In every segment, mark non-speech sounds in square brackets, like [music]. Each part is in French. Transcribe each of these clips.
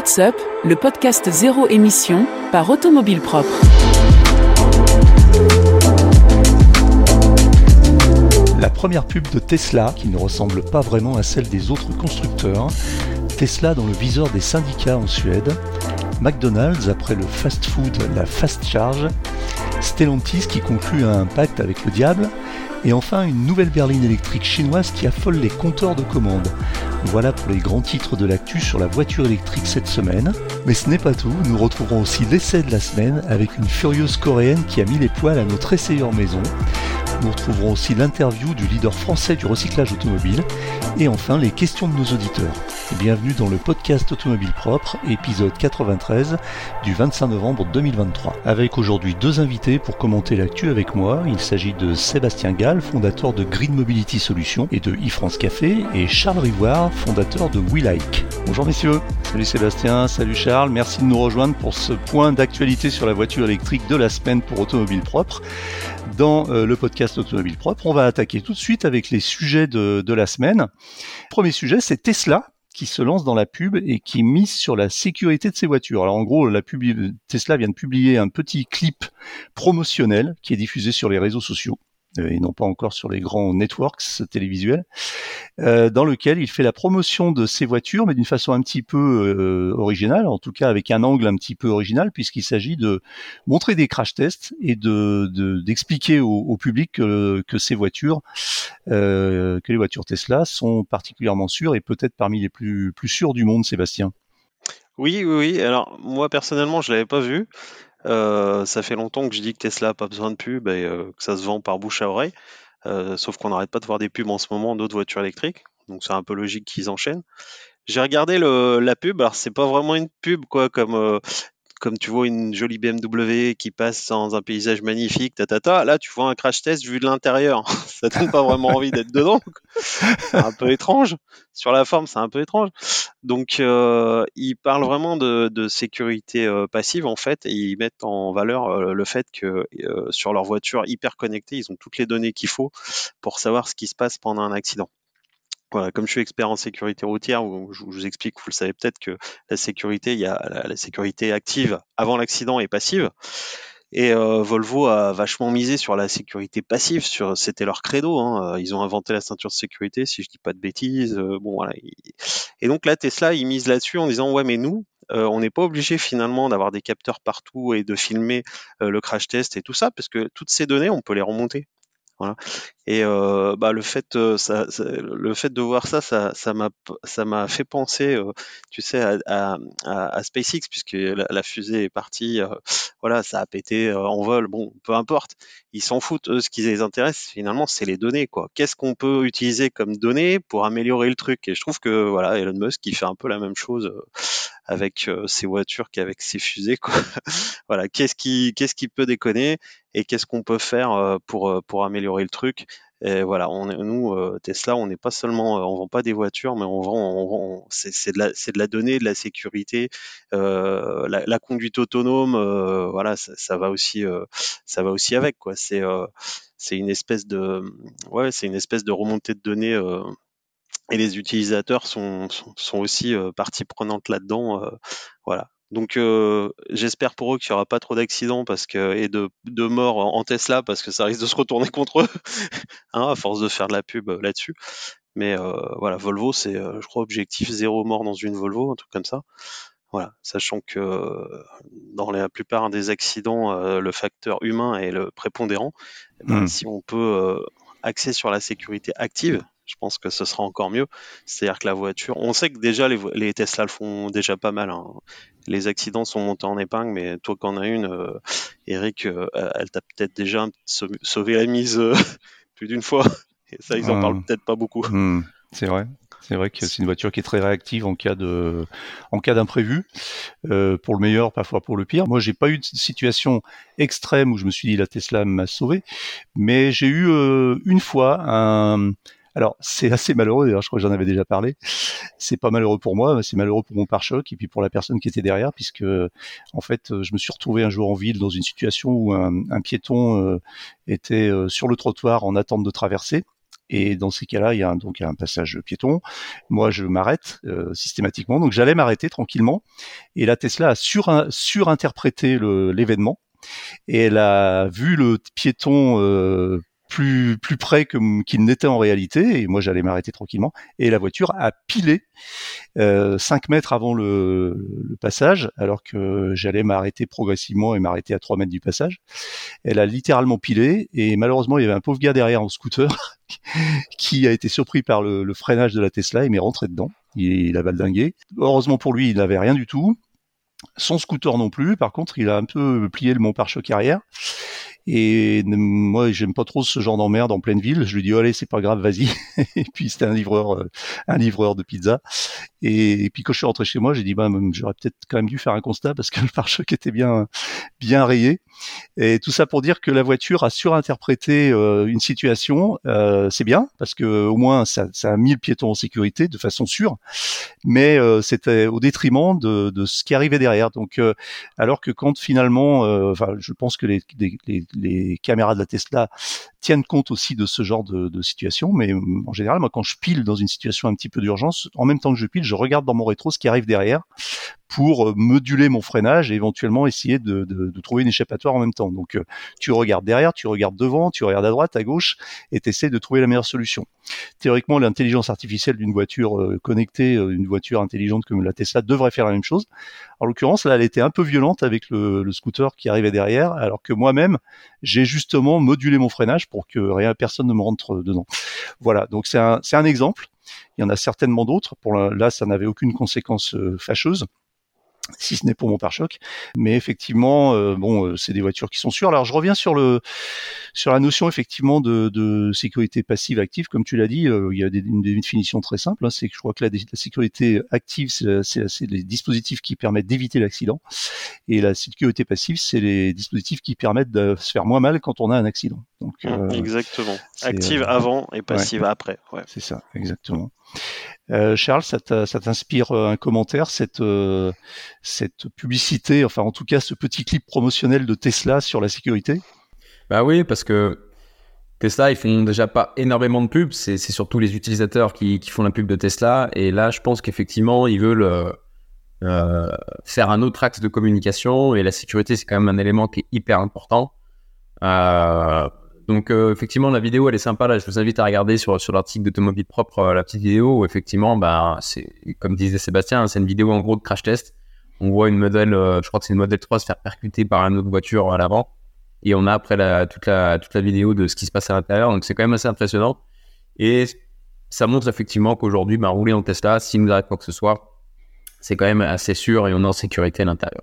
What's Up, le podcast zéro émission par Automobile Propre. La première pub de Tesla, qui ne ressemble pas vraiment à celle des autres constructeurs, Tesla dans le viseur des syndicats en Suède, McDonald's après le fast-food, la fast charge, Stellantis qui conclut un pacte avec le diable, et enfin une nouvelle berline électrique chinoise qui affole les compteurs de commandes. Voilà pour les grands titres de sur la voiture électrique cette semaine. Mais ce n'est pas tout, nous retrouverons aussi l'essai de la semaine avec une furieuse coréenne qui a mis les poils à notre essayeur maison. Nous retrouverons aussi l'interview du leader français du recyclage automobile et enfin les questions de nos auditeurs. Bienvenue dans le podcast Automobile Propre, épisode 93 du 25 novembre 2023. Avec aujourd'hui deux invités pour commenter l'actu avec moi. Il s'agit de Sébastien Gall, fondateur de Green Mobility Solutions et de e-France Café, et Charles Rivoire, fondateur de WeLike. Bonjour messieurs. Salut Sébastien, salut Charles. Merci de nous rejoindre pour ce point d'actualité sur la voiture électrique de la semaine pour Automobile Propre dans euh, le podcast Automobile Propre. On va attaquer tout de suite avec les sujets de, la semaine. Premier sujet, c'est Tesla qui se lance dans la pub et qui mise sur la sécurité de ses voitures. Alors en gros, Tesla vient de publier un petit clip promotionnel qui est diffusé sur les réseaux sociaux. Euh, et non pas encore sur les grands networks télévisuels, euh, dans lequel il fait la promotion de ses voitures, mais d'une façon un petit peu euh, originale, en tout cas avec un angle un petit peu original, puisqu'il s'agit de montrer des crash tests et de d'expliquer au, au, public que, que ces voitures, euh, que les voitures Tesla sont particulièrement sûres et peut-être parmi les plus plus sûres du monde, Sébastien. Oui, oui, oui. Alors moi personnellement, je l'avais pas vu. Euh, ça fait longtemps que je dis que Tesla n'a pas besoin de pub et euh, que ça se vend par bouche à oreille. Euh, sauf qu'on n'arrête pas de voir des pubs en ce moment d'autres voitures électriques. Donc c'est un peu logique qu'ils enchaînent. J'ai regardé le, la pub, alors c'est pas vraiment une pub quoi, comme comme tu vois une jolie BMW qui passe dans un paysage magnifique, ta, ta, ta. là tu vois un crash test vu de l'intérieur. [laughs] ça donne pas vraiment envie d'être dedans. C'est un peu étrange. Sur la forme, c'est un peu étrange. Donc, euh, ils parlent vraiment de, sécurité euh, passive en fait, et ils mettent en valeur euh, le fait que sur leur voiture hyper connectée, ils ont toutes les données qu'il faut pour savoir ce qui se passe pendant un accident. Voilà, comme je suis expert en sécurité routière, je vous explique, vous le savez peut-être que la sécurité, il y a la, sécurité active avant l'accident et passive. Et euh, Volvo a vachement misé sur la sécurité passive, sur c'était leur credo. Hein. Ils ont inventé la ceinture de sécurité, si je dis pas de bêtises. Euh, bon voilà. Et donc là, Tesla, ils misent là-dessus en disant ouais, mais nous, euh, on n'est pas obligé finalement d'avoir des capteurs partout et de filmer euh, le crash test et tout ça, parce que toutes ces données, on peut les remonter. Et euh, bah, le fait, euh, le fait de voir ça, ça, m'a, fait penser, euh, tu sais, à, SpaceX puisque la, la, fusée est partie, voilà, ça a pété en vol. Bon, peu importe, ils s'en foutent. Eux, ce qui les intéresse finalement, c'est les données, quoi. Qu'est-ce qu'on peut utiliser comme données pour améliorer le truc? Et je trouve que voilà, Elon Musk, il fait un peu la même chose avec ses voitures qu'avec ses fusées, quoi. [laughs] voilà, qu'est-ce qui, qu'est-ce qui peut déconner et qu'est-ce qu'on peut faire pour pour améliorer le truc? Et voilà, on nous Tesla, on n'est pas seulement, on vend pas des voitures, mais on vend, on vend c'est de de la donnée, de la sécurité, euh, la, la, conduite autonome, euh, voilà, ça, ça, va aussi, euh, ça va aussi avec quoi. C'est, c'est une espèce de, ouais, c'est une espèce de remontée de données. et les utilisateurs sont, sont, sont aussi partie prenante là-dedans. voilà, donc euh, j'espère pour eux qu'il n'y aura pas trop d'accidents parce que et de, de morts en Tesla parce que ça risque de se retourner [laughs] contre eux hein, à force de faire de la pub euh, là-dessus. Mais euh, voilà, Volvo, c'est je crois objectif zéro mort dans une Volvo, un truc comme ça. Voilà, sachant que dans la plupart des accidents, le facteur humain est le prépondérant. Eh ben, mmh. Si on peut axer sur la sécurité active, je pense que ce sera encore mieux. C'est-à-dire que la voiture, on sait que déjà les, les Tesla le font déjà pas mal. Hein. Les accidents sont montés en épingle, mais toi qu'en as une, euh, Eric, euh, elle t'a peut-être déjà sauvé la mise euh, [laughs] plus d'une fois. Et ça, ils en mmh. parlent peut-être pas beaucoup. Mmh. C'est vrai. C'est vrai que c'est une voiture qui est très réactive en cas de, en cas d'imprévu, euh, pour le meilleur, parfois pour le pire. Moi, j'ai pas eu de situation extrême où je me suis dit la Tesla m'a sauvé, mais j'ai eu euh, une fois un, alors c'est assez malheureux, d'ailleurs je crois que j'en avais déjà parlé. C'est pas malheureux pour moi, c'est malheureux pour mon pare-choc et puis pour la personne qui était derrière, puisque en fait je me suis retrouvé un jour en ville dans une situation où un, piéton euh, était euh, sur le trottoir en attente de traverser Et dans ces cas-là, il y a un, donc un passage piéton. Moi, je m'arrête systématiquement. Donc j'allais m'arrêter tranquillement. Et la Tesla a sur, surinterprété l'événement et elle a vu le piéton euh, plus plus près qu'il n'était en réalité et moi j'allais m'arrêter tranquillement et la voiture a pilé euh, 5 mètres avant le, le passage alors que j'allais m'arrêter progressivement et m'arrêter à 3 mètres du passage elle a littéralement pilé et malheureusement il y avait un pauvre gars derrière en scooter [laughs] qui a été surpris par le, le freinage de la Tesla et m'est rentré dedans il, il a valdingué heureusement pour lui il n'avait rien du tout son scooter non plus. Par contre, il a un peu plié le mon pare-choc arrière. Et moi, j'aime pas trop ce genre d'emmerde en pleine ville. Je lui dis, allez, c'est pas grave, vas-y. [laughs] et puis c'était un livreur, euh, un livreur de pizza. Et, puis quand je suis rentré chez moi, j'ai dit, bah, j'aurais peut-être quand même dû faire un constat parce que [laughs] le pare-choc était bien, bien rayé. Et tout ça pour dire que la voiture a surinterprété euh, une situation. Euh, c'est bien parce que au moins ça, ça, a mis le piéton en sécurité de façon sûre. Mais c'était au détriment de, de, ce qui arrivait derrière. Donc, alors que quand finalement, enfin, je pense que les, les les caméras de la Tesla tiennent compte aussi de ce genre de, situation. Mais euh, en général, moi, quand je pile dans une situation un petit peu d'urgence, en même temps que je pile, je regarde dans mon rétro ce qui arrive derrière pour euh, moduler mon freinage et éventuellement essayer de, trouver une échappatoire en même temps. Donc, euh, tu regardes derrière, tu regardes devant, tu regardes à droite, à gauche, et tu essaies de trouver la meilleure solution. Théoriquement, l'intelligence artificielle d'une voiture connectée, une voiture intelligente comme la Tesla, devrait faire la même chose. En l'occurrence, là, elle était un peu violente avec le scooter qui arrivait derrière, alors que moi-même, j'ai justement modulé mon freinage pour que rien, personne ne me rentre dedans. Voilà, donc c'est un, un exemple. Il y en a certainement d'autres. Pour là, ça n'avait aucune conséquence euh, fâcheuse si ce n'est pour mon pare-choc. Mais effectivement, euh, bon, euh, c'est des voitures qui sont sûres. Alors je reviens sur le sur la notion effectivement de, de sécurité passive active, comme tu l'as dit, euh, il y a des, une définition très simple. Hein, c'est que je crois que la, la sécurité active, c'est les dispositifs qui permettent d'éviter l'accident, et la sécurité passive, c'est les dispositifs qui permettent de se faire moins mal quand on a un accident. Donc exactement. Active avant et passive après. Ouais. C'est ça, exactement. Euh, Charles, ça t'inspire euh, un commentaire, cette, euh, cette publicité, enfin en tout cas ce petit clip promotionnel de Tesla sur la sécurité? Bah oui, parce que Tesla, ils font déjà pas énormément de pubs, c'est surtout les utilisateurs qui, font la pub de Tesla. Et là, je pense qu'effectivement, ils veulent faire un autre axe de communication. Et la sécurité, c'est quand même un élément qui est hyper important. Donc euh, effectivement, la vidéo elle est sympa. Là, je vous invite à regarder sur sur l'article d'Automobile Propre euh, la petite vidéo où effectivement, bah c'est comme disait Sébastien, c'est une vidéo en gros de crash test. On voit une modèle, euh, je crois que c'est une modèle 3 se faire percuter par une autre voiture à l'avant, et on a après toute la toute la vidéo de ce qui se passe à l'intérieur. Donc c'est quand même assez impressionnant et ça montre effectivement qu'aujourd'hui, bah, rouler en Tesla, si nous arrive quoi que ce soit, c'est quand même assez sûr et on est en sécurité à l'intérieur.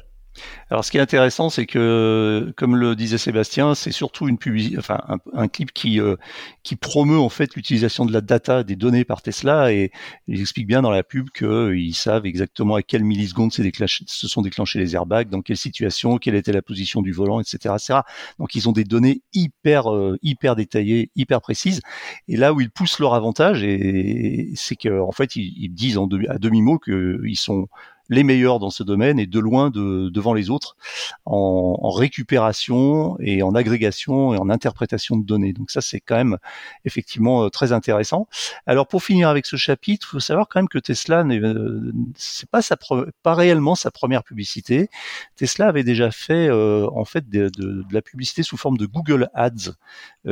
Alors, ce qui est intéressant, c'est que, comme le disait Sébastien, c'est surtout une publicité, enfin, un, clip qui euh, qui promeut en fait l'utilisation de la data des données par Tesla et ils expliquent bien dans la pub qu'ils savent exactement à quelle milliseconde se sont déclenchés les airbags, dans quelle situation, quelle était la position du volant, etc., etc. Donc, ils ont des données hyper euh, hyper détaillées, hyper précises. Et là où ils poussent leur avantage, et, c'est qu'en fait, ils, disent en à demi mot qu'ils sont les meilleurs dans ce domaine et de loin de, devant les autres en, en, récupération et en agrégation et en interprétation de données. Donc ça, c'est quand même effectivement euh, très intéressant. Alors pour finir avec ce chapitre, il faut savoir quand même que Tesla, euh, c'est pas sa pas réellement sa première publicité. Tesla avait déjà fait euh, en fait de, de, de, la publicité sous forme de Google Ads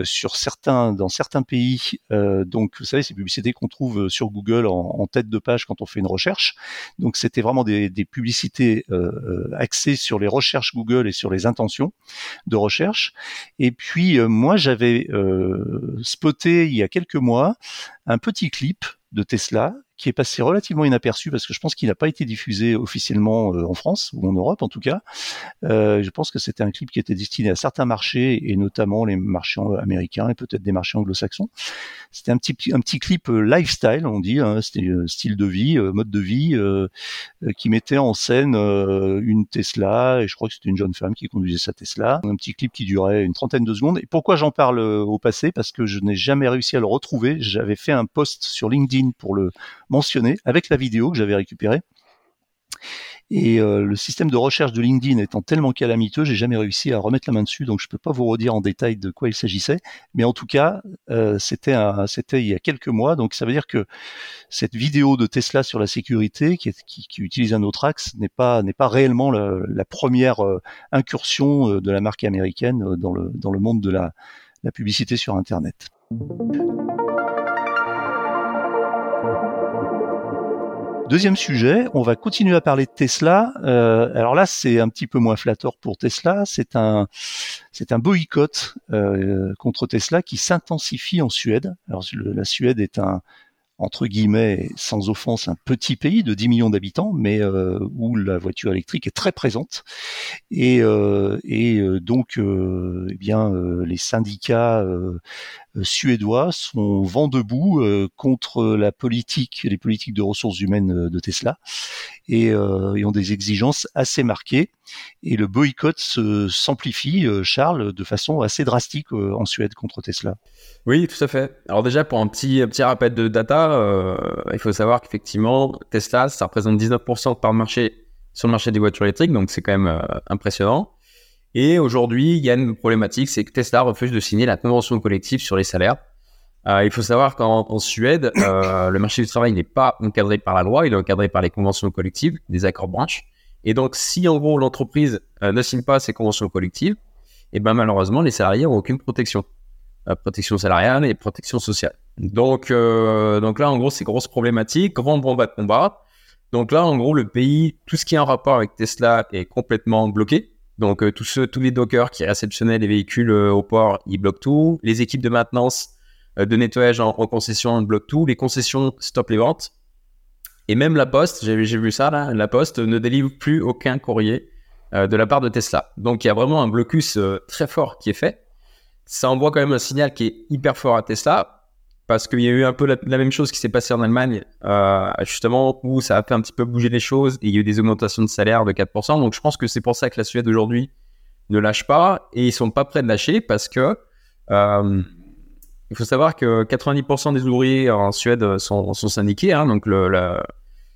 sur certains dans certains pays. donc vous savez ces publicités qu'on trouve sur Google en, en tête de page quand on fait une recherche. Donc c'était vraiment des, publicités euh, euh, axées sur les recherches Google et sur les intentions de recherche. Et puis euh, moi j'avais spoté il y a quelques mois un petit clip de Tesla qui est passé relativement inaperçu parce que je pense qu'il n'a pas été diffusé officiellement euh, en France ou en Europe en tout cas. Euh, je pense que c'était un clip qui était destiné à certains marchés et notamment les marchés américains et peut-être des marchés anglo-saxons. C'était un petit un petit clip euh, lifestyle, on dit, hein, c'était style de vie, mode de vie, qui mettait en scène une Tesla et je crois que c'était une jeune femme qui conduisait sa Tesla. Un petit clip qui durait une trentaine de secondes. Et pourquoi j'en parle au passé? Parce que je n'ai jamais réussi à le retrouver. J'avais fait un post sur LinkedIn pour le mentionné avec la vidéo que j'avais récupérée. Et euh, le système de recherche de LinkedIn étant tellement calamiteux, j'ai jamais réussi à remettre la main dessus, donc je peux pas vous redire en détail de quoi il s'agissait. Mais en tout cas, euh, c'était c'était il y a quelques mois, donc ça veut dire que cette vidéo de Tesla sur la sécurité, qui, utilise un autre axe, n'est pas n'est pas réellement la, première euh, incursion de la marque américaine dans le dans le monde de la, la publicité sur Internet. Deuxième sujet, on va continuer à parler de Tesla. Euh, alors là, c'est un petit peu moins flatteur pour Tesla. C'est un, c'est un boycott euh, contre Tesla qui s'intensifie en Suède. Alors la Suède est un, entre guillemets, sans offense, un petit pays de 10 millions d'habitants, mais euh, où la voiture électrique est très présente. Et, euh, euh, donc, eh bien, les syndicats suédois sont vent debout contre la politique, les politiques de ressources humaines de Tesla, et ont des exigences assez marquées. Et le boycott s'amplifie, Charles, de façon assez drastique en Suède contre Tesla. Oui, tout à fait. Alors déjà, pour un petit, petit rappel de data, euh, il faut savoir qu'effectivement, Tesla, ça représente 19% par marché sur le marché des voitures électriques, donc c'est quand même euh, impressionnant. Et aujourd'hui, il y a une problématique, c'est que Tesla refuse de signer la convention collective sur les salaires. Euh, il faut savoir qu'en Suède, le marché du travail n'est pas encadré par la loi, il est encadré par les conventions collectives, des accords branches. Et donc, si en gros l'entreprise ne signe pas ces conventions collectives, et eh ben malheureusement, les salariés n'ont aucune protection. Euh, protection salariale et protection sociale. Donc, euh, donc là, en gros, c'est grosse problématique, grand bomba de combat. Donc là, en gros, le pays, tout ce qui est en rapport avec Tesla est complètement bloqué. Donc euh, tous ceux, tous les dockers qui réceptionnaient les véhicules au port, ils bloquent tout. Les équipes de maintenance, de nettoyage en, concession bloquent tout. Les concessions stoppent les ventes. Et même la Poste, j'ai vu ça là, la Poste ne délivre plus aucun courrier de la part de Tesla. Donc il y a vraiment un blocus très fort qui est fait ça envoie quand même un signal qui est hyper fort à Tesla parce qu'il y a eu un peu la, même chose qui s'est passée en Allemagne, euh, justement, où ça a fait un petit peu bouger les choses et il y a eu des augmentations de salaire de 4%. Donc je pense que c'est pour ça que la Suède aujourd'hui ne lâche pas et ils sont pas prêts de lâcher parce que euh, il faut savoir que 90% des ouvriers en Suède sont, syndiqués, hein, donc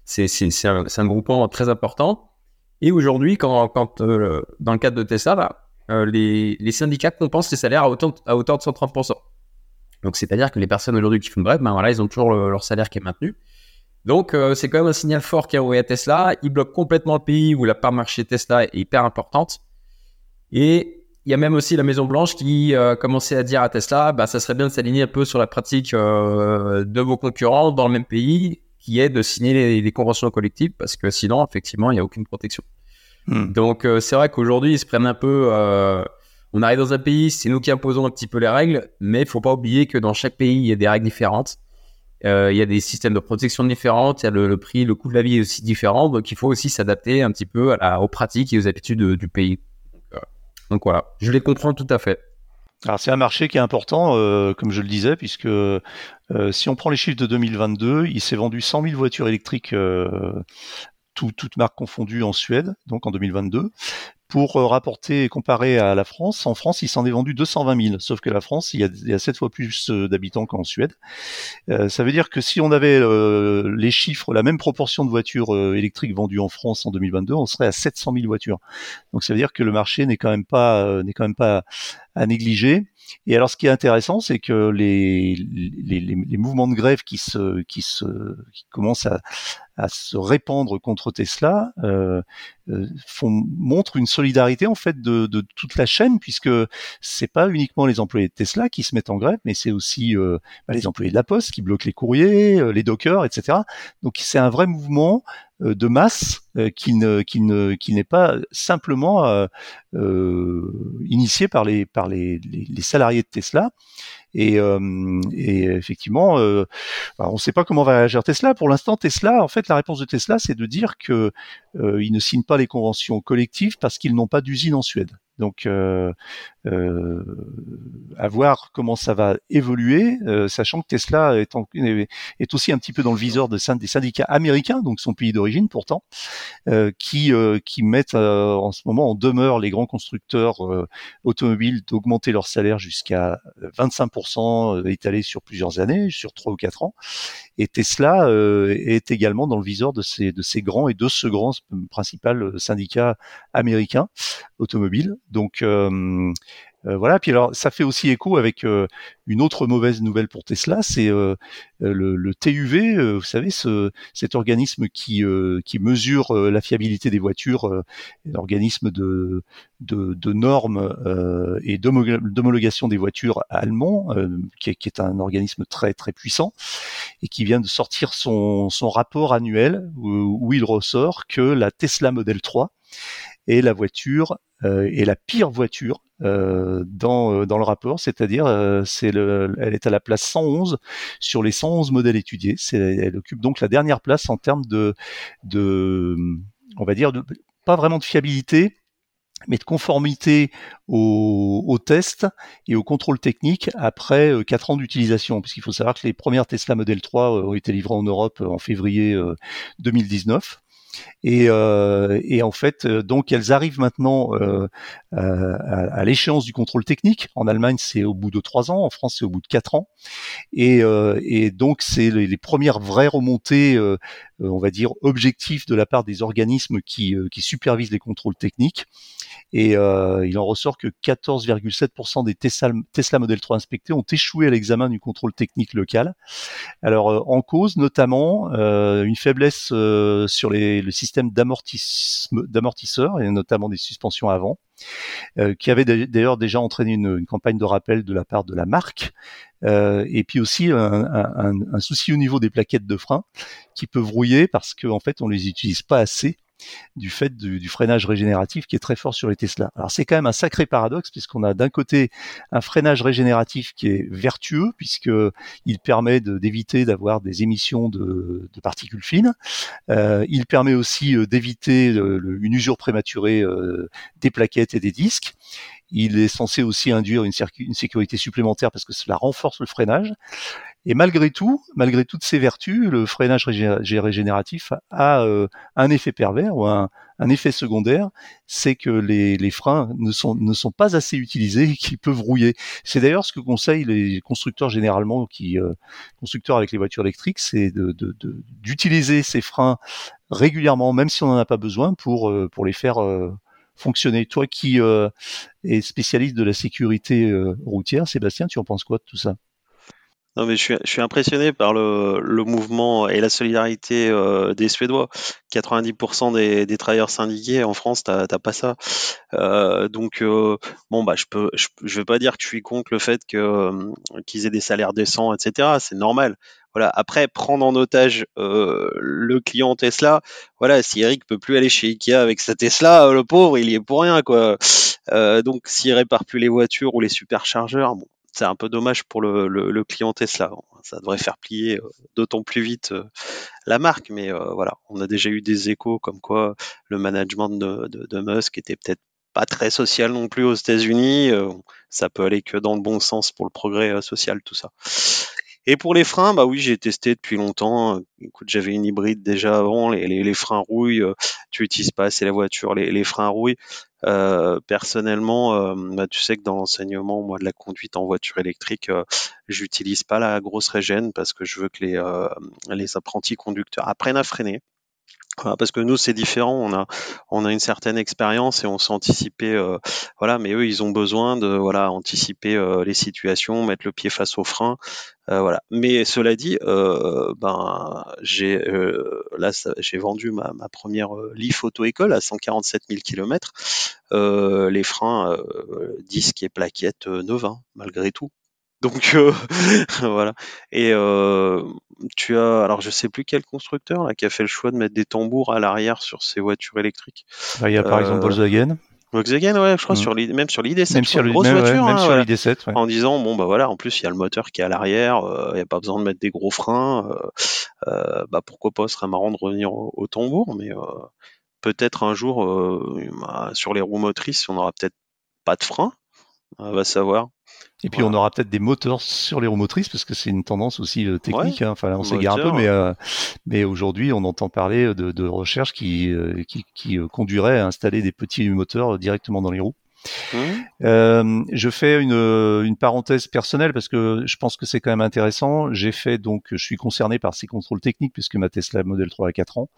c'est, un, groupement très important. Et aujourd'hui, quand, euh, dans le cadre de Tesla, là, euh, les, syndicats compensent les salaires à hauteur, de 130%. Donc, c'est-à-dire que les personnes aujourd'hui qui font bref, ben voilà, ils ont toujours leur salaire qui est maintenu. Donc, euh, c'est quand même un signal fort qui a envoyé à Tesla. Ils bloquent complètement le pays où la part marché Tesla est hyper importante. Et il y a même aussi la Maison Blanche qui euh, commençait à dire à Tesla, bah, ça serait bien de s'aligner un peu sur la pratique de vos concurrents dans le même pays, qui est de signer les, les conventions collectives, parce que sinon, effectivement, il n'y a aucune protection. Hmm. Donc euh, c'est vrai qu'aujourd'hui ils se prennent un peu. Euh, on arrive dans un pays, c'est nous qui imposons un petit peu les règles, mais il faut pas oublier que dans chaque pays il y a des règles différentes. Euh, il y a des systèmes de protection différents, il y a le, prix, le coût de la vie est aussi différent, donc il faut aussi s'adapter un petit peu aux pratiques et aux habitudes du pays. Donc, voilà, je les comprends tout à fait. Alors c'est un marché qui est important, comme je le disais, puisque si on prend les chiffres de 2022, il s'est vendu 100 000 voitures électriques toutes toute marque confondue en Suède, donc en 2022. Pour euh, rapporter et comparer à la France, en France, il s'en est vendu 220 000. Sauf que la France, il y a, il y a 7 fois plus euh, d'habitants qu'en Suède. Euh, ça veut dire que si on avait euh, les chiffres, la même proportion de voitures électriques vendues en France en 2022, on serait à 700 000 voitures. Donc ça veut dire que le marché n'est quand même pas n'est quand même pas à négliger. Et alors, ce qui est intéressant, c'est que les, les, les, mouvements de grève qui se, qui se, qui commencent à, à se répandre contre Tesla euh, euh, font, montrent une solidarité en fait de, de, toute la chaîne, puisque c'est pas uniquement les employés de Tesla qui se mettent en grève, mais c'est aussi euh, bah, les employés de la Poste qui bloquent les courriers, euh, les dockers, etc. Donc c'est un vrai mouvement euh, de masse euh, qui ne qui ne qui n'est pas simplement euh, initié par les par les, les, salariés de Tesla et, et effectivement on ne sait pas comment va réagir Tesla. Pour l'instant Tesla en fait la réponse de Tesla c'est de dire que ils ne signent pas les conventions collectives parce qu'ils n'ont pas d'usine en Suède Donc, euh, euh, à voir comment ça va évoluer, euh, sachant que Tesla est, est, aussi un petit peu dans le viseur de, des syndicats américains, donc son pays d'origine pourtant, euh, qui, euh, qui mettent en ce moment en demeure les grands constructeurs automobiles d'augmenter leur salaire jusqu'à 25% étalé sur plusieurs années, sur trois ou quatre ans. Et Tesla est également dans le viseur de ces, de ces grands et de ce grand principal syndicat américain automobile. Donc euh, voilà. Puis alors, ça fait aussi écho avec euh, une autre mauvaise nouvelle pour Tesla, c'est euh, le, TUV. vous savez, ce, cet organisme qui qui mesure la fiabilité des voitures, l'organisme de, de, de normes et d'homologation des voitures allemand, qui est, qui, est, un organisme très très puissant et qui vient de sortir son, son rapport annuel où, où il ressort que la Tesla Model 3 est la voiture euh, est la pire voiture euh, dans, euh, dans le rapport, c'est-à-dire c'est le, elle est à la place 111 sur les 111 modèles étudiés. Elle occupe donc la dernière place en termes de, de on va dire, de, pas vraiment de fiabilité, mais de conformité aux, aux, tests et au contrôle technique après euh, 4 ans d'utilisation, puisqu'il faut savoir que les premières Tesla Model 3 ont été livrées en Europe en février 2019. Et, euh, et, en fait, euh, donc elles arrivent maintenant euh, à, l'échéance du contrôle technique. En Allemagne, c'est au bout de trois ans. En France, c'est au bout de quatre ans. Et, et donc, c'est les, premières vraies remontées, on va dire, objectives de la part des organismes qui, qui supervisent les contrôles techniques. Et euh, il en ressort que 14,7% des Tesla, Tesla Model 3 inspectés ont échoué à l'examen du contrôle technique local. Alors euh, en cause notamment euh, une faiblesse euh, sur le système d'amortisseurs et notamment des suspensions avant. Euh, qui avait d'ailleurs déjà entraîné une, campagne de rappel de la part de la marque, euh, et puis aussi un, souci au niveau des plaquettes de frein qui peuvent rouiller parce qu'en en fait on les utilise pas assez du fait du, freinage régénératif qui est très fort sur les Tesla. Alors c'est quand même un sacré paradoxe puisqu'on a d'un côté un freinage régénératif qui est vertueux puisque il permet d'éviter d'avoir des émissions de, particules fines. Euh, il permet aussi euh, d'éviter euh, une usure prématurée des plaquettes et des disques. Il est censé aussi induire une, sécurité supplémentaire parce que cela renforce le freinage. Et malgré tout, malgré toutes ces vertus, le freinage régénératif a euh, un effet pervers ou un, effet secondaire, c'est que les, freins ne sont, pas assez utilisés et qui peuvent rouiller. C'est d'ailleurs ce que conseillent les constructeurs généralement, euh, constructeurs avec les voitures électriques, c'est d'utiliser ces freins régulièrement, même si on n'en a pas besoin, pour, euh, pour les faire fonctionner. Toi qui es spécialiste de la sécurité routière, Sébastien, tu en penses quoi de tout ça? Non, mais je suis, je suis impressionné par le, le mouvement et la solidarité euh, des Suédois. 90% des, des travailleurs syndiqués en France, t'as pas ça. Euh, donc euh, bon bah je peux, je, je, vais pas dire que je suis contre le fait que euh, qu'ils aient des salaires décents, etc. C'est normal. Voilà. Après, prendre en otage euh, le client Tesla, voilà, si Eric peut plus aller chez Ikea avec sa Tesla, le pauvre, il y est pour rien, quoi. donc, s'il répare plus les voitures ou les superchargeurs, bon, c'est un peu dommage pour le, client Tesla. Ça devrait faire plier euh, d'autant plus vite euh, la marque, mais euh, voilà, on a déjà eu des échos comme quoi le management de, de, Musk était peut-être pas très social non plus aux États-Unis. ça peut aller que dans le bon sens pour le progrès social, tout ça. Et pour les freins, bah oui, j'ai testé depuis longtemps. Écoute, j'avais une hybride déjà avant. Les, freins rouillent. Tu utilises pas assez la voiture. Les, les freins rouillent. Euh, personnellement, euh, bah, tu sais que dans l'enseignement, moi, de la conduite en voiture électrique, euh, j'utilise pas la grosse régène parce que je veux que les, euh, les apprentis conducteurs apprennent à freiner parce que nous c'est différent, on a on a une certaine expérience et on sait anticiper, euh, voilà. Mais eux ils ont besoin de voilà anticiper euh, les situations, mettre le pied face au frein, euh, voilà. Mais cela dit, ben j'ai là j'ai vendu ma, première Leaf Auto École à 147 000 km. les freins disques et plaquettes neuves hein, malgré tout. Donc euh, [laughs] voilà. Et euh, tu as, alors je sais plus quel constructeur là qui a fait le choix de mettre des tambours à l'arrière sur ses voitures électriques. Bah, il y a par exemple euh, Volkswagen. Volkswagen, ouais, je crois, mm. sur même sur l'ID7. Même sur, grosse voiture, même sur l'ID7. Ouais. En disant, bon, bah voilà, en plus, il y a le moteur qui est à l'arrière, il n'y a pas besoin de mettre des gros freins. Euh, bah pourquoi pas, ce serait marrant de revenir au, au tambour, mais peut-être un jour, bah, sur les roues motrices, on aura peut-être pas de frein. On va savoir. Et puis on aura peut-être des moteurs sur les roues motrices parce que c'est une tendance aussi euh, technique. Hein. Enfin, on s'égare un peu, mais euh, mais aujourd'hui on entend parler de, de recherches qui euh, qui, qui conduiraient à installer des petits moteurs directement dans les roues. Mmh. Euh, je fais une, parenthèse personnelle parce que je pense que c'est quand même intéressant. J'ai fait donc, je suis concerné par ces contrôles techniques puisque ma Tesla Model 3 a 4 ans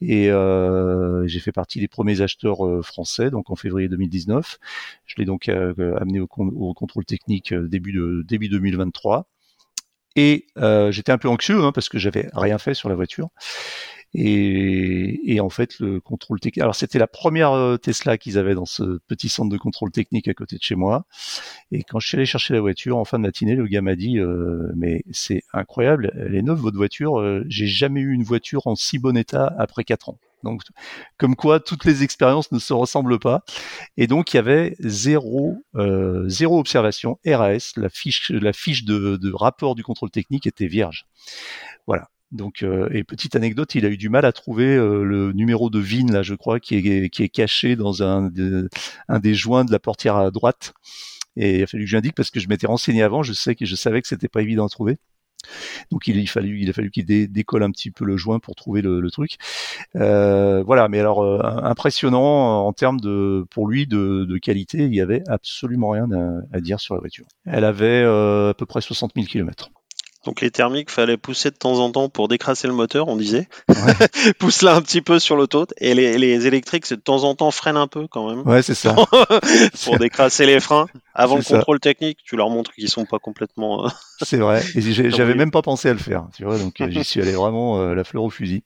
et euh, j'ai fait partie des premiers acheteurs euh, français donc en février 2019. Je l'ai donc amené au, contrôle technique début 2023 et j'étais un peu anxieux hein, parce que j'avais rien fait sur la voiture. Et, et, en fait, le contrôle technique. Alors, c'était la première euh, Tesla qu'ils avaient dans ce petit centre de contrôle technique à côté de chez moi. Et quand je suis allé chercher la voiture en fin de matinée, le gars m'a dit euh, "Mais c'est incroyable, elle est neuve votre voiture. Euh, j'ai jamais eu une voiture en si bon état après quatre ans." Donc, comme quoi, toutes les expériences ne se ressemblent pas. Et donc, il y avait zéro, euh, zéro observation RAS. La fiche, la fiche de, de rapport du contrôle technique était vierge. Voilà. Donc, euh, et petite anecdote, il a eu du mal à trouver euh, le numéro de VIN, là, je crois, qui est, qui est caché dans un, un des joints de la portière à droite. Et il a fallu que j'indique parce que je m'étais renseigné avant, je sais que je savais que c'était pas évident à trouver. Donc il, il, fallu, il a fallu qu'il décolle un petit peu le joint pour trouver le, le truc. Euh, voilà, mais alors euh, impressionnant en termes de, pour lui, de, de, qualité, il y avait absolument rien à, à, dire sur la voiture. Elle avait à peu près 60 000 km. Donc les thermiques, fallait pousser de temps en temps pour décrasser le moteur, on disait. Ouais. [laughs] Pousse-la un petit peu sur l'auto. Et les, les électriques, c'est de temps en temps freine un peu quand même. Ouais, c'est ça. [laughs] pour décrasser les freins. Avant le contrôle technique, tu leur montres qu'ils sont pas complètement. Euh, [laughs] c'est vrai. J'avais même pas pensé à le faire. Tu vois, donc j'y suis allé vraiment euh, la fleur au fusil.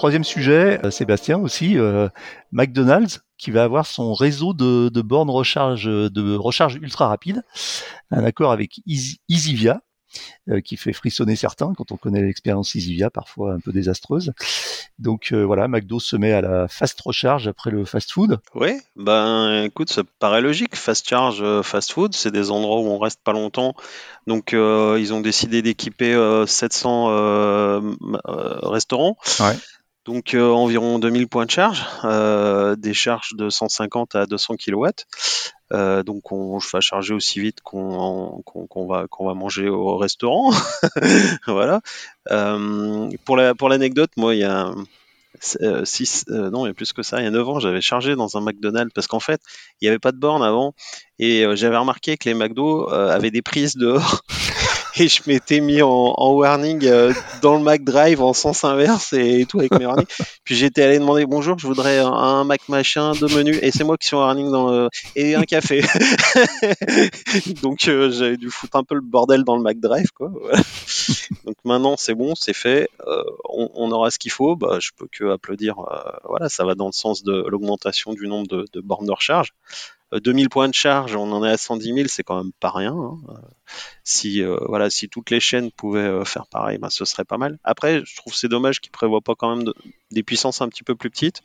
Troisième sujet, euh, Sébastien aussi, euh, McDonald's qui va avoir son réseau de, de, bornes recharge de recharge ultra rapide, un accord avec EasyVia euh, qui fait frissonner certains quand on connaît l'expérience EasyVia, parfois un peu désastreuse. Donc euh, voilà, McDo se met à la fast recharge après le fast food. Oui, ben écoute, ça paraît logique. Fast charge, fast food, c'est des endroits où on reste pas longtemps. Donc euh, ils ont décidé d'équiper 700 restaurants. Ouais. Donc euh, environ 2000 points de charge, euh, des charges de 150 à 200 kW. Euh, donc on va charger aussi vite qu'on va qu'on va manger au restaurant. [laughs] voilà. Pour la pour l'anecdote, moi il y a 6 euh, non il y a plus que ça il y a 9 ans j'avais chargé dans un McDonald's parce qu'en fait il n'y avait pas de borne avant et j'avais remarqué que les McDo avaient des prises dehors [laughs] et je m'étais mis en, warning euh, dans le Mac Drive en sens inverse et, tout avec mes warnings. Puis j'étais allé demander bonjour, je voudrais un, Mac machin, deux menus et c'est moi qui suis en warning dans le, et un café. [laughs] Donc euh, j'avais dû foutre un peu le bordel dans le Mac Drive quoi. Donc maintenant c'est bon, c'est fait, euh, on, aura ce qu'il faut. Bah je peux que applaudir. voilà, ça va dans le sens de l'augmentation du nombre de, de bornes de recharge. 2000 points de charge, on en est à 110 000, c'est quand même pas rien. Hein. Si euh, voilà, si toutes les chaînes pouvaient euh, faire pareil, ben, ce serait pas mal. Après, je trouve c'est dommage qu'ils prévoient pas quand même de, des puissances un petit peu plus petites.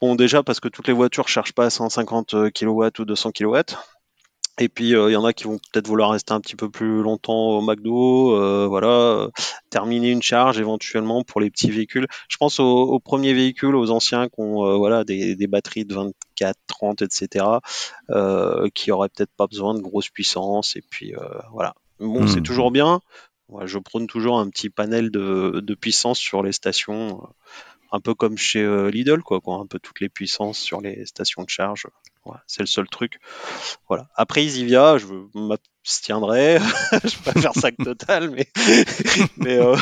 Bon, déjà parce que toutes les voitures chargent pas à 150 kW ou 200 kW. Et puis il euh, y en a qui vont peut-être vouloir rester un petit peu plus longtemps au McDo, euh, voilà, terminer une charge éventuellement pour les petits véhicules. Je pense aux, aux premiers véhicules, aux anciens qui ont euh, voilà des, des, batteries de 24, 30, etc., qui auraient peut-être pas besoin de grosses puissances. Et puis voilà. Bon, c'est hmm. toujours bien. je prône toujours un petit panel de, de puissance sur les stations, un peu comme chez Lidl, quoi, quoi, un peu toutes les puissances sur les stations de charge c'est le seul truc. Voilà. Après Isivia, je m'abstiendrai. je [laughs] préfère sac total, mais. [laughs] mais, euh,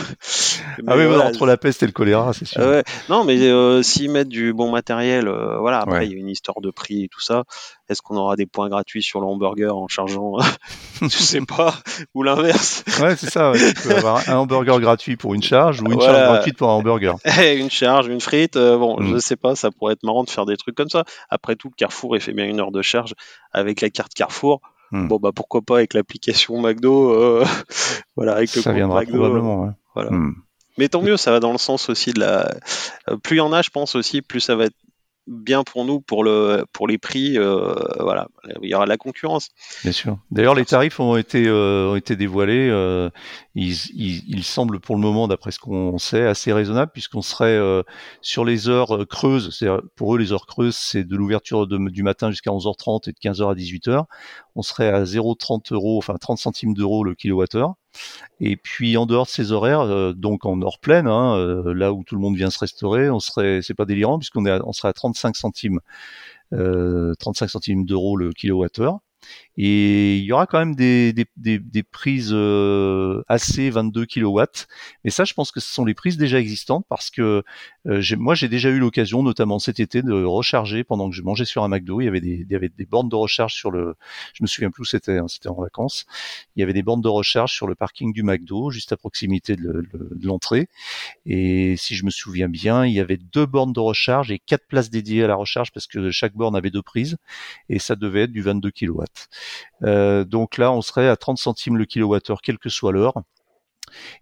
ah oui, entre la peste et le choléra, c'est sûr. ouais. Non, mais euh, s'ils mettent du bon matériel, euh, voilà. Après, il y a une histoire de prix et tout ça. Est-ce qu'on aura des points gratuits sur le hamburger en chargeant [laughs] Je sais pas. Ou l'inverse? Ouais, c'est ça. Tu peux avoir un hamburger gratuit pour une charge ou une charge gratuite pour un hamburger. une charge, une frite. bon, je mm. sais pas. Ça pourrait être marrant de faire des trucs comme ça. Après tout, Carrefour est fait bien une heure de charge avec la carte Carrefour. Hmm. Bon bah pourquoi pas avec l'application McDo, euh, [laughs] voilà avec le ça viendra McDo, probablement. Voilà. Hmm. Mais tant mieux, ça va dans le sens aussi de la. Euh, plus il y en a, je pense aussi, plus ça va être bien pour nous pour le pour les prix. Euh, voilà, il y aura de la concurrence. Bien sûr. D'ailleurs, les tarifs ont été euh, ont été dévoilés. Euh, ils, ils, ils, semblent pour le moment, d'après ce qu'on sait, assez raisonnables puisqu'on serait sur les heures creuses. C'est pour eux les heures creuses, c'est de l'ouverture du matin jusqu'à 11h30 et de 15h à 18h. On serait à 0,30 euros, enfin 30 centimes d'euros le kilowattheure. Et puis en dehors de ces horaires, donc en heure pleine, hein, là où tout le monde vient se restaurer, on serait, c'est pas délirant puisqu'on est, serait à 35 centimes, euh, 35 centimes d'euros le kilowattheure. Et il y aura quand même des, des, des, des prises AC 22 kW. Mais ça, je pense que ce sont les prises déjà existantes parce que euh, moi, j'ai déjà eu l'occasion, notamment cet été, de recharger pendant que je mangeais sur un McDo. Il y avait des, il y avait des bornes de recharge sur le. Je me souviens plus où c'était. Hein, c'était en vacances. Il y avait des bornes de recharge sur le parking du McDo, juste à proximité de, l'entrée. Et si je me souviens bien, il y avait deux bornes de recharge et quatre places dédiées à la recharge parce que chaque borne avait deux prises et ça devait être du 22 kW. Euh, donc là, on serait à 30 centimes le kilowattheure, quelle que soit l'heure.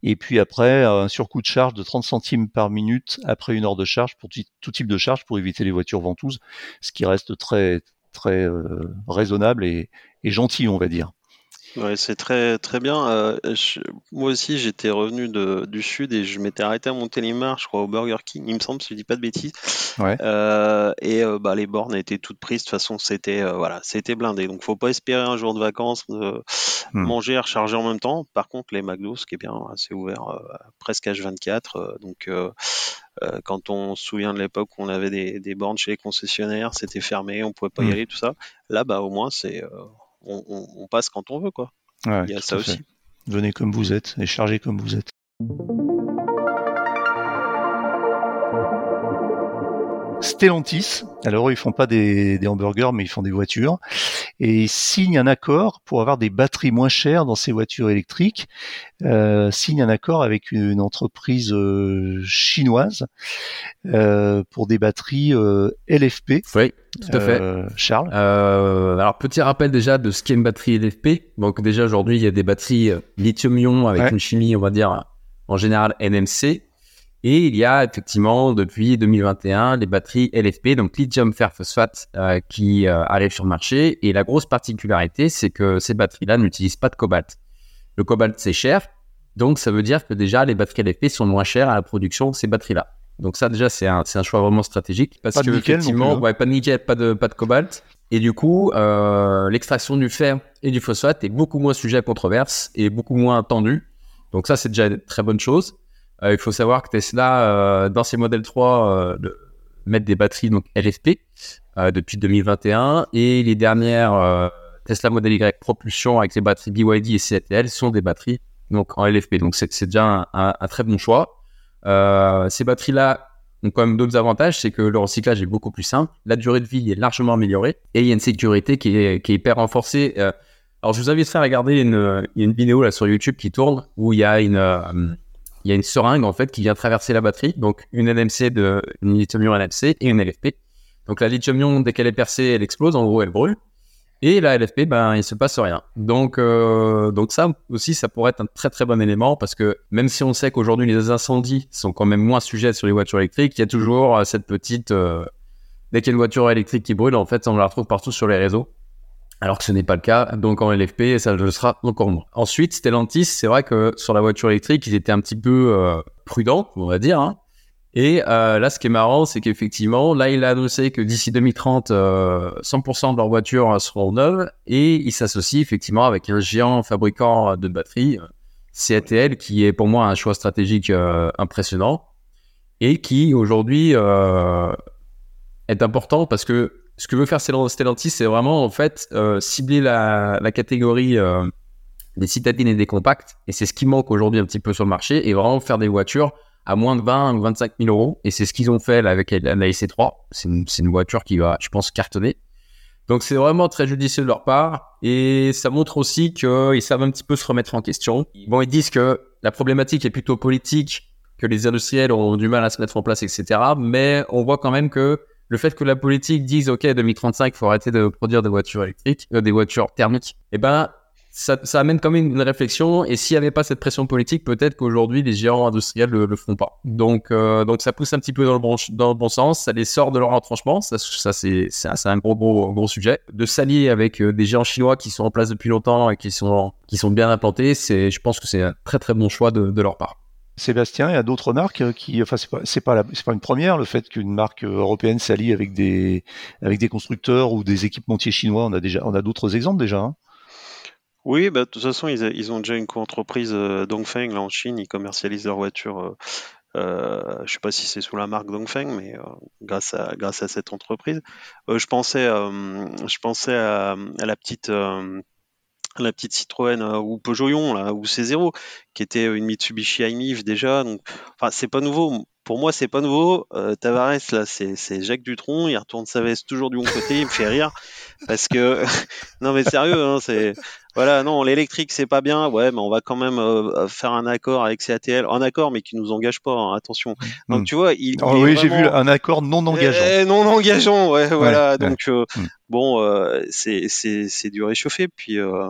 Et puis après, un surcoût de charge de 30 centimes par minute après une heure de charge pour tout type de charge pour éviter les voitures ventouses, ce qui reste très très euh, raisonnable et, gentil, on va dire. Ouais, c'est très très bien. Euh, moi aussi, j'étais revenu de, du sud et je m'étais arrêté à Montélimar, je crois, au Burger King, il me semble, si je dis pas de bêtises. Ouais. Euh, et euh, bah, les bornes étaient toutes prises. De toute façon, c'était voilà, c'était blindé. Donc, faut pas espérer un jour de vacances hmm. manger et recharger en même temps. Par contre, les McDo, ce qui est bien, c'est ouvert presque H24. donc, quand on se souvient de l'époque où on avait des, des bornes chez les concessionnaires, c'était fermé, on pouvait pas y hmm. aller, tout ça. Là, bah, au moins, c'est on, passe quand on veut, quoi. Il y a ça aussi. Venez comme vous êtes et chargez comme vous êtes. Stellantis, alors ils font pas des, hamburgers, mais ils font des voitures, et ils signent un accord pour avoir des batteries moins chères dans ces voitures électriques. Euh, signent un accord avec une entreprise euh, chinoise euh, pour des batteries euh, LFP. Oui, tout à fait. Charles. alors petit rappel déjà de ce qu'est une batterie LFP. Donc déjà aujourd'hui il y a des batteries lithium-ion avec une chimie on va dire en général NMC et il y a effectivement depuis 2021 les batteries LFP, donc lithium fer phosphate, euh, qui euh, arrivent sur le marché. Et la grosse particularité, c'est que ces batteries-là n'utilisent pas de cobalt. Le cobalt, c'est cher. Donc ça veut dire que déjà les batteries LFP sont moins chères à la production de ces batteries-là. Donc ça déjà c'est un, un, choix vraiment stratégique parce pas que de nickel effectivement, hein. ouais, pas de nickel, pas de, pas de cobalt. Et du coup, euh, l'extraction du fer et du phosphate est beaucoup moins sujet à controverse et beaucoup moins tendue. Donc ça c'est déjà une très bonne chose. Euh, il faut savoir que Tesla, euh, dans ses modèles 3, euh, met des batteries donc LFP depuis 2021 et les dernières Tesla Model Y propulsion avec les batteries BYD et CATL sont des batteries donc en LFP. Donc c'est déjà un, très bon choix. Ces batteries-là ont quand même d'autres avantages, c'est que le recyclage est beaucoup plus simple, la durée de vie est largement améliorée et il y a une sécurité qui est, hyper renforcée. Alors je vous invite à regarder une, une vidéo là sur YouTube qui tourne où il y a une il y a une seringue en fait qui vient traverser la batterie, donc une NMC de une lithium-ion NMC et une LFP. Donc la lithium-ion dès qu'elle est percée, elle explose, en gros elle brûle. Et la LFP, ben il se passe rien. Donc euh, donc ça aussi, ça pourrait être un très très bon élément parce que même si on sait qu'aujourd'hui les incendies sont quand même moins sujets sur les voitures électriques, il y a toujours euh, cette petite euh, dès qu'il y a une voiture électrique qui brûle, en fait, on la retrouve partout sur les réseaux alors que ce n'est pas le cas. Donc en LFP, ça le sera encore moins. Ensuite, Stellantis, c'est vrai que sur la voiture électrique, ils étaient un petit peu euh, prudents, on va dire. Hein. Et euh, là, ce qui est marrant, c'est qu'effectivement, là, il a annoncé que d'ici 2030, euh, 100% de leurs voitures seront neuves et il s'associe effectivement avec un géant fabricant de batteries, CATL, qui est pour moi un choix stratégique euh, impressionnant et qui aujourd'hui euh, est important parce que ce que veut faire Stellantis, c'est vraiment en fait euh, cibler la, catégorie euh, des citadines et des compacts. Et c'est ce qui manque aujourd'hui un petit peu sur le marché. Et vraiment faire des voitures à moins de 20 ou 25 000 euros. Et c'est ce qu'ils ont fait avec la, IC3. C'est une, voiture qui va, je pense, cartonner. Donc c'est vraiment très judicieux de leur part. Et ça montre aussi qu'ils savent un petit peu se remettre en question. Bon, ils disent que la problématique est plutôt politique, que les industriels ont du mal à se mettre en place, etc. Mais on voit quand même que le fait que la politique dise OK 2035 il faut arrêter de produire des voitures électriques, euh, des voitures thermiques, eh ben ça, ça, amène quand même une réflexion. Et s'il n'y avait pas cette pression politique, peut-être qu'aujourd'hui, les géants industriels le, le feront pas. Donc, euh, donc ça pousse un petit peu dans le bon, dans le bon sens. Ça les sort de leur retranchement. Ça, ça c'est, un, gros, gros, gros sujet. De s'allier avec euh, des géants chinois qui sont en place depuis longtemps et qui sont, qui sont bien implantés, c'est, je pense que c'est un très, très bon choix de leur part. Sébastien, y a d'autres marques qui, enfin, c'est pas, c'est pas, une première, le fait qu'une marque européenne s'allie avec des, avec des constructeurs ou des équipementiers chinois. On a déjà, on a d'autres exemples déjà. Hein. Oui, bah, de toute façon, ils, ont déjà une co-entreprise euh, Dongfeng là en Chine, ils commercialisent leurs voitures. Euh, euh, je sais pas si c'est sous la marque Dongfeng, mais euh, grâce à grâce à cette entreprise, euh, je pensais je pensais à, à la petite la petite Citroën ou Peugeot ou C0 qui était une Mitsubishi i déjà donc enfin c'est pas nouveau pour moi, c'est pas nouveau. Euh, Tavares, là, c'est Jacques Dutronc. Il retourne sa veste toujours du bon côté. Il me fait rire parce que [laughs] non, mais sérieux, hein, c'est voilà, non, l'électrique c'est pas bien. Ouais, mais on va quand même euh, faire un accord avec CATL, un accord, mais qui nous engage pas. Hein, attention. Donc Mm. tu vois, il, Oh, il oui, j'ai vu un accord non engageant. Eh, non engageant, ouais, voilà. ouais. Donc euh, Mm. bon, euh, c'est c'est c'est du réchauffé. Puis euh,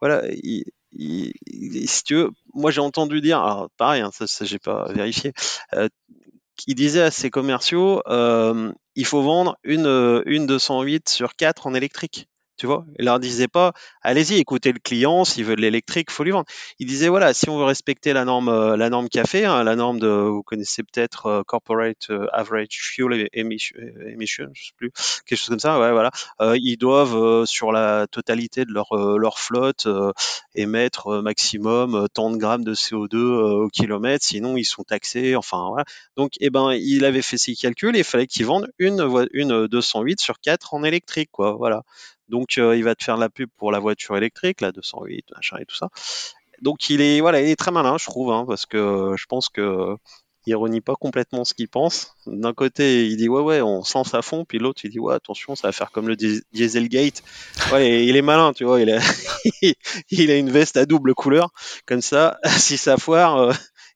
voilà, il, si tu veux, moi j'ai entendu dire, alors pareil, hein, ça, ça j'ai pas vérifié, euh, il disait à ses commerciaux, euh, il faut vendre une, euh, une 208 sur 4 en électrique. Tu vois, il leur disait pas, allez-y, écoutez le client, s'il veut de l'électrique, faut lui vendre. Il disait voilà, si on veut respecter la norme, euh, la norme café, hein, la norme de, vous connaissez peut-être euh, Corporate euh, Average Fuel Emission, emission, je sais plus, quelque chose comme ça, ouais, voilà. Ils doivent sur la totalité de leur flotte émettre maximum tant de grammes de CO2 euh, au kilomètre, sinon ils sont taxés. Enfin. Donc eh ben il avait fait ses calculs et il fallait qu'ils vendent une une 208 sur 4 en électrique quoi. Voilà. Donc euh, il va te faire la pub pour la voiture électrique, la 208 machin et tout ça. Donc il est voilà, il est très malin je trouve hein, parce que euh, je pense que il ironie pas complètement ce qu'il pense. D'un côté, il dit ouais ouais, on se lance à fond, puis l'autre il dit ouais attention, ça va faire comme le Dies- Dieselgate. Ouais, il est malin, tu vois, il a [laughs] il a une veste à double couleur comme ça, [laughs] si ça foire, euh,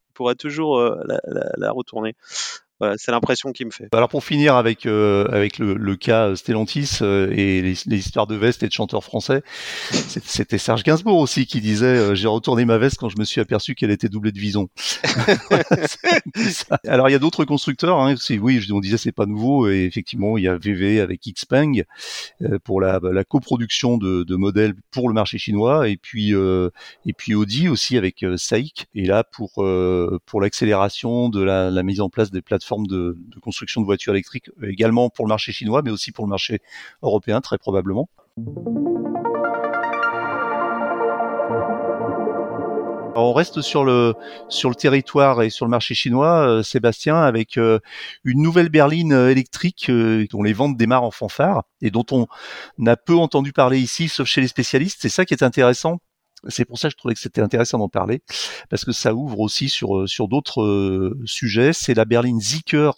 il pourra toujours euh, la, la- la retourner. Voilà, c'est l'impression qu'il me fait. Alors pour finir avec euh, avec le, le cas Stellantis euh, et les, les histoires de vestes et de chanteurs français, c'était Serge Gainsbourg aussi qui disait euh, j'ai retourné ma veste quand je me suis aperçu qu'elle était doublée de vison. [laughs] [laughs] Alors il y a d'autres constructeurs, hein, oui, on disait c'est pas nouveau et effectivement il y a VV avec Xpeng euh, pour la, la coproduction de, de modèles pour le marché chinois et puis euh, et puis Audi aussi avec euh, SAIC et là pour euh, pour l'accélération de la, la mise en place des plateformes de, de construction de voitures électriques euh, également pour le marché chinois mais aussi pour le marché européen très probablement. On reste sur le sur le territoire et sur le marché chinois, euh, Sébastien, avec euh, une nouvelle berline électrique dont les ventes démarrent en fanfare et dont on a peu entendu parler ici, sauf chez les spécialistes. C'est ça qui est intéressant. C'est pour ça que je trouvais que c'était intéressant d'en parler, parce que ça ouvre aussi sur euh, sur d'autres euh, sujets. C'est la berline Zeekr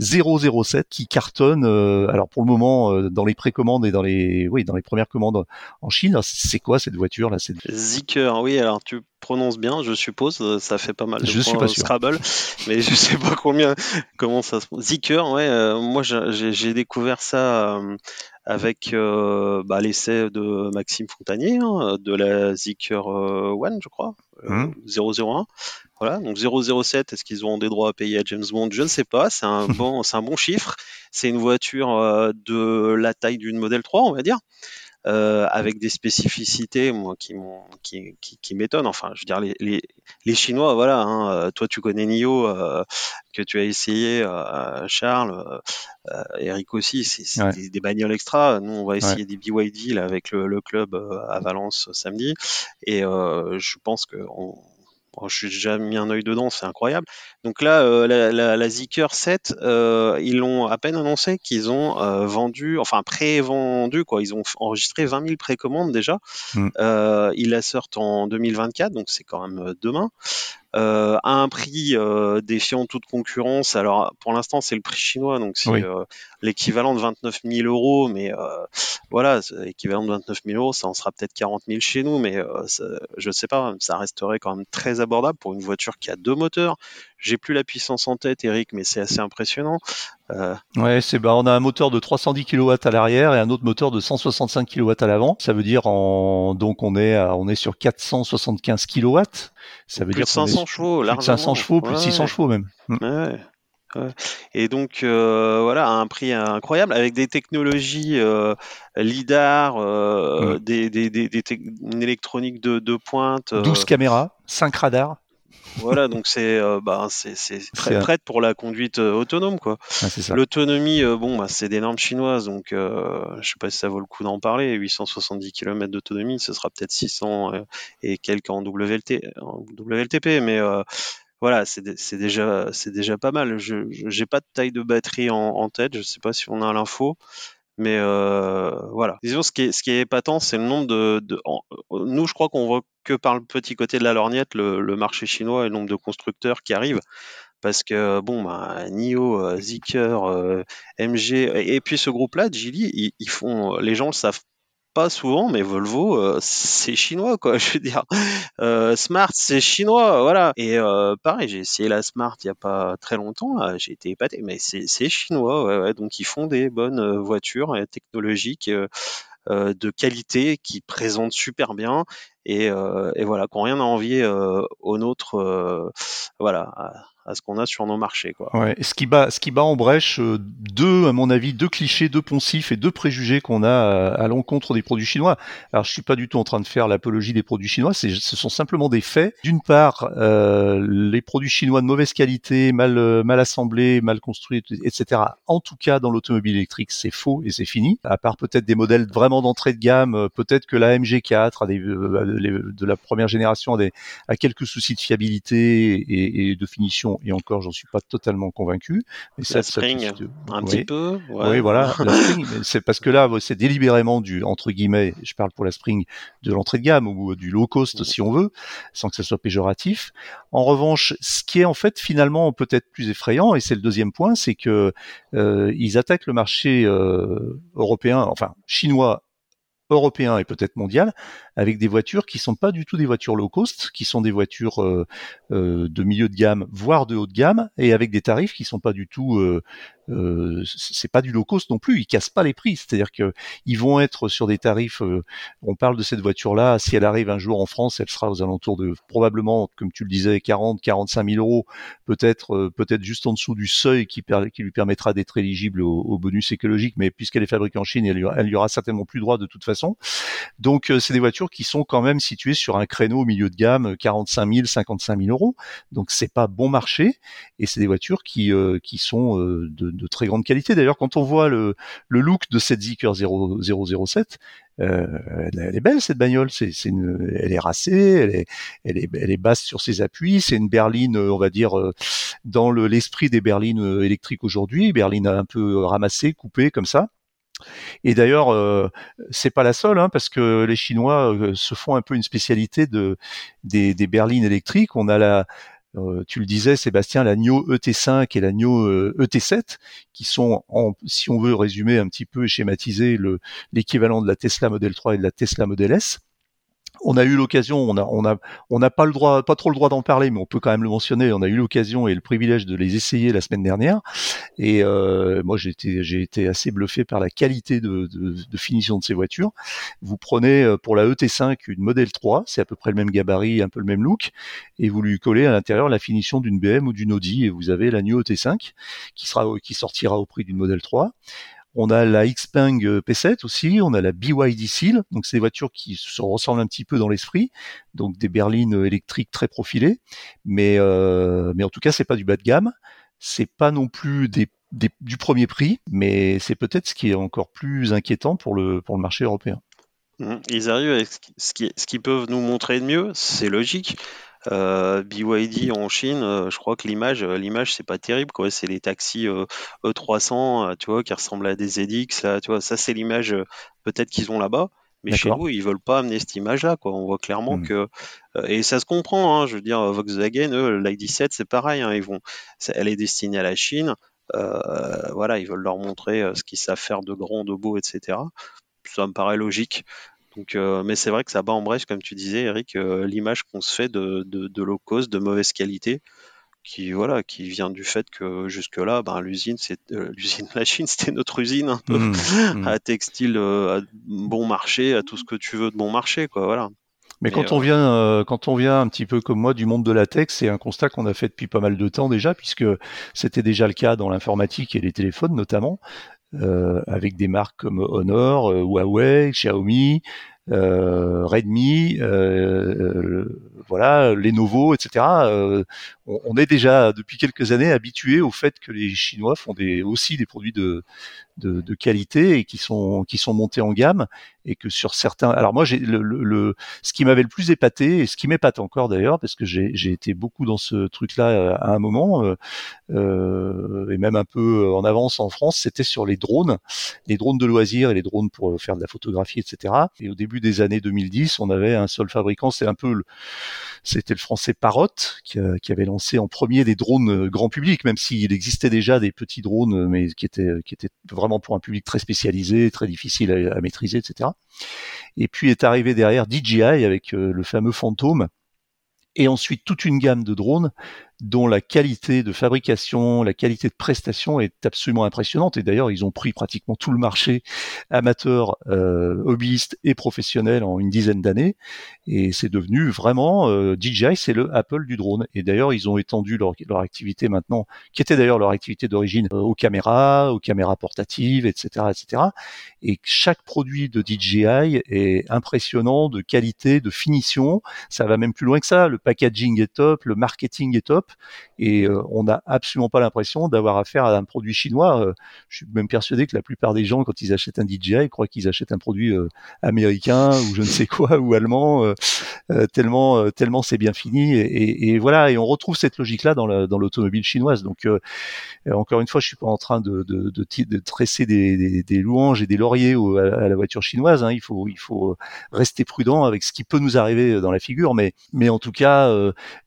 007 qui cartonne. euh, alors pour le moment euh, dans les précommandes et dans les oui dans les premières commandes en Chine. C'est quoi cette voiture là C'est Zeekr, oui, alors tu prononces bien, je suppose, euh, ça fait pas mal de Je suis pas sûr. Scrabble, [laughs] mais je sais pas combien, comment ça se prononce. Zeekr, ouais, euh, moi j'ai- découvert ça euh, avec euh, bah, l'essai de Maxime Fontanier, hein, de la Zeekr euh, One, je crois, euh, Mhm. 001. Voilà, donc 007, est-ce qu'ils ont des droits à payer à James Bond? Je ne sais pas, c'est un [laughs] bon, un bon chiffre. C'est une voiture euh, de la taille d'une Model 3, on va dire euh, avec des spécificités moi qui m'ont qui, qui, qui m'étonnent. Enfin je veux dire les, les, les chinois voilà hein, euh, toi tu connais Nio euh, que tu as essayé euh, Charles euh, Eric aussi c'est c'est Ouais. des, des bagnoles extra. Nous on va essayer des BYD là avec le, le club euh, à Valence samedi. Et euh, je pense que on, Bon, je suis déjà mis un œil dedans, c'est incroyable. Donc là, euh, la, la, la Zeekr 7, euh, ils l'ont à peine annoncé qu'ils ont euh, vendu, enfin pré-vendu, quoi. Ils ont enregistré 20 000 précommandes déjà. Mm. Ils la sortent en 2024, donc c'est quand même demain. Euh, à un prix euh, défiant toute concurrence. Alors pour l'instant c'est le prix chinois, donc c'est Oui. euh, l'équivalent de 29 000 euros, mais euh, voilà, l'équivalent de 29 000 euros, ça en sera peut-être 40 000 chez nous, mais euh, ça- je sais pas, ça resterait quand même très abordable pour une voiture qui a deux moteurs. J'ai plus la puissance en tête, Eric, mais c'est assez impressionnant. Euh... Ouais, c'est bah on a un moteur de 310 kW à l'arrière et un autre moteur de 165 kW à l'avant. Ça veut dire en donc on est à, on est sur 475 kW. Ça veut plus dire de 500 chevaux, plus de 500 chevaux, plus de 600 chevaux même. Mm. Ouais. Et donc euh, voilà, à un prix incroyable, avec des technologies euh, lidar, euh, mm. des, des, des, une électronique de, de pointe, 12 caméras, 5 radars. Voilà, donc c'est bah, c'est très prête pour la conduite autonome quoi. L'autonomie, bon bah, c'est des normes chinoises, donc je sais pas si ça vaut le coup d'en parler. 870 km d'autonomie, ce sera peut-être 600 et quelques en, WLT, en WLTP, mais voilà, c'est déjà, c'est déjà pas mal. Je n'ai pas de taille de batterie en, tête, je sais pas si on a l'info, mais euh, voilà. Disons, ce qui est, ce qui est épatant, c'est le nombre de. nous, je crois qu'on voit que par le petit côté de la lorgnette le, marché chinois et le nombre de constructeurs qui arrivent. Parce que, bon, bah, NIO, euh, Zeekr, euh, MG, et, puis ce groupe-là, Geely, ils, font. Les gens le savent pas souvent, mais Volvo, euh, c'est chinois, quoi. [laughs] Je veux dire, Smart, c'est chinois, voilà. Et pareil, j'ai essayé la Smart il y a pas très longtemps, là, j'ai été épaté, mais c'est chinois, ouais, ouais, Donc ils font des bonnes voitures technologiques. de qualité qui présentent super bien et, et voilà qu'on rien à envier aux nôtres voilà à ce qu'on a sur nos marchés. Quoi. Ouais, ce qui bat, ce qui bat en brèche euh, deux, à mon avis, deux clichés, deux poncifs et deux préjugés qu'on a à, l'encontre des produits chinois. Alors, je suis pas du tout en train de faire l'apologie des produits chinois, ce sont simplement des faits. D'une part, euh, les produits chinois de mauvaise qualité, mal, euh, mal assemblés, mal construits, etc. En tout cas, dans l'automobile électrique, c'est faux et c'est fini. À part peut-être des modèles vraiment d'entrée de gamme, peut-être que la MG4 a des, de la première génération a, quelques soucis de fiabilité et de finition et encore, j'en suis pas totalement convaincu. Mais la ça, spring, un petit peu. Oui, voilà, [laughs] la spring, c'est parce que là, c'est délibérément du entre guillemets, je parle pour la spring de l'entrée de gamme ou du low cost si on veut, sans que ça soit péjoratif. En revanche, ce qui est en fait finalement peut-être plus effrayant, et c'est le deuxième point, c'est que euh, ils attaquent le marché euh, européen, enfin chinois européen et peut-être mondial, avec des voitures qui sont pas du tout des voitures low cost, qui sont des voitures euh, euh, de milieu de gamme, voire de haut de gamme, et avec des tarifs qui sont pas du tout euh, euh, c'est pas du low cost non plus, ils cassent pas les prix, c'est-à-dire que ils vont être sur des tarifs. On parle de cette voiture-là, si elle arrive un jour en France, elle sera aux alentours de probablement, comme tu le disais, 40, 45 000 euros, peut-être, peut-être juste en dessous du seuil qui, qui lui permettra d'être éligible au, bonus écologique, mais puisqu'elle est fabriquée en Chine, elle, elle y aura certainement plus droit de toute façon. Donc, c'est des voitures qui sont quand même situées sur un créneau au milieu de gamme, 45 000, 55 000 euros. Donc, c'est pas bon marché, et c'est des voitures qui qui sont de de très grande qualité. D'ailleurs, quand on voit le, le look de cette Zeekr 007, euh, elle, est belle cette bagnole. C'est, c'est une, elle est racée, elle est, elle est, elle est basse sur ses appuis. C'est une berline, on va dire, euh, dans le, l'esprit des berlines euh, électriques aujourd'hui. Berline un peu ramassée, coupée comme ça. Et d'ailleurs, euh, c'est pas la seule, hein, parce que les Chinois euh, se font un peu une spécialité de des, des berlines électriques. On a la euh, tu le disais, Sébastien, la NIO ET5 et la NIO ET7, euh, e qui sont, en, si on veut résumer un petit peu et schématiser, l'équivalent de la Tesla Model 3 et de la Tesla Model S on a eu l'occasion, on a, on a, on n'a pas le droit, pas trop le droit d'en parler, mais on peut quand même le mentionner. On a eu l'occasion et le privilège de les essayer la semaine dernière. Et euh, moi, j'ai été, j'ai été assez bluffé par la qualité de, finition de ces voitures. Vous prenez euh, pour la ET5 une Model 3, c'est à peu près le même gabarit, un peu le même look, et vous lui collez à l'intérieur la finition d'une BM ou d'une Audi, et vous avez la New ET5 qui sera, qui sortira au prix d'une Model 3. On a la Xpeng euh, P7 aussi, on a la BYD Seal, donc c'est des voitures qui se ressemblent un petit peu dans l'esprit, donc des berlines euh, électriques très profilées, mais euh, mais en tout cas c'est pas du bas de gamme, c'est pas non plus du premier prix, mais c'est peut-être ce qui est encore plus inquiétant pour le pour le marché européen. Mmh. Ils arrivent avec ce qu'ils peuvent nous montrer de mieux, c'est logique. Euh, BYD en Chine, euh, je crois que l'image, euh, l'image c'est pas terrible quoi. C'est les taxis E300, e tu vois, qui ressemblent à des ZX. Là, tu vois, ça c'est l'image peut-être qu'ils ont là-bas. Mais chez nous, ils veulent pas amener cette image-là, quoi. On voit clairement mmh. que et ça se comprend. Hein, je veux dire, Volkswagen, eux, l'ID7, c'est pareil. Hein, ils vont, elle est destinée à la Chine. voilà, ils veulent leur montrer ce qu'ils savent faire de grand, de beau, etc. Ça me paraît logique. Donc, euh, mais c'est vrai que ça bat en brèche, comme tu disais, Eric, euh, l'image qu'on se fait de, de, low cost, de mauvaise qualité, qui voilà, qui vient du fait que jusque là, ben l'usine, c'est [laughs] l'usine, la Chine, c'était notre usine un peu, mmh, mmh. [laughs] à textile, à bon marché, à tout ce que tu veux de bon marché, quoi, voilà. Mais, quand on vient, quand on vient un petit peu comme moi du monde de la tech, c'est un constat qu'on a fait depuis pas mal de temps déjà, puisque c'était déjà le cas dans l'informatique et les téléphones notamment. Euh, avec des marques comme Honor, euh, Huawei, Xiaomi, Redmi, voilà, Lenovo, etc. On, est déjà depuis quelques années habitué au fait que les Chinois font aussi des produits de, qualité et qui sont qui sont montés en gamme et que sur certains alors moi ce qui m'avait le plus épaté et ce qui m'épate encore d'ailleurs parce que j'ai été beaucoup dans ce truc là euh, à un moment euh, euh, et même un peu en avance en France c'était sur les drones les drones de loisirs et les drones pour faire de la photographie etc et au début des années 2010 on avait un seul fabricant c'est un peu c'était le français Parrot qui, qui, avait lancé en premier des drones grand public même s'il existait déjà des petits drones mais qui étaient qui étaient vraiment pour un public très spécialisé, très difficile à, maîtriser, etc. Et puis est arrivé derrière DJI avec euh, le fameux Phantom, et ensuite toute une gamme de drones dont la qualité de fabrication, la qualité de prestation est absolument impressionnante. Et d'ailleurs, ils ont pris pratiquement tout le marché amateur, euh, hobbyiste et professionnel en une dizaine d'années. Et c'est devenu vraiment euh, DJI, c'est le Apple du drone. Et d'ailleurs, ils ont étendu leur, leur activité maintenant, qui était d'ailleurs leur activité d'origine, euh, aux caméras, aux caméras portatives, etc., etc. Et chaque produit de DJI est impressionnant de qualité, de finition. Ça va même plus loin que ça. Le packaging est top, le marketing est top et euh, on n'a absolument pas l'impression d'avoir affaire à un produit chinois. Euh, je suis même persuadé que la plupart des gens, quand ils achètent un DJI, croient qu'ils achètent un produit euh, américain [laughs] ou je ne sais quoi ou allemand, tellement tellement c'est bien fini. Et, voilà, et on retrouve cette logique-là dans l'automobile chinoise. Donc encore une fois, je suis pas en train de, tresser des, louanges et des lauriers à, la voiture chinoise. Hein. Il faut il faut rester prudent avec ce qui peut nous arriver dans la figure, mais mais en tout cas,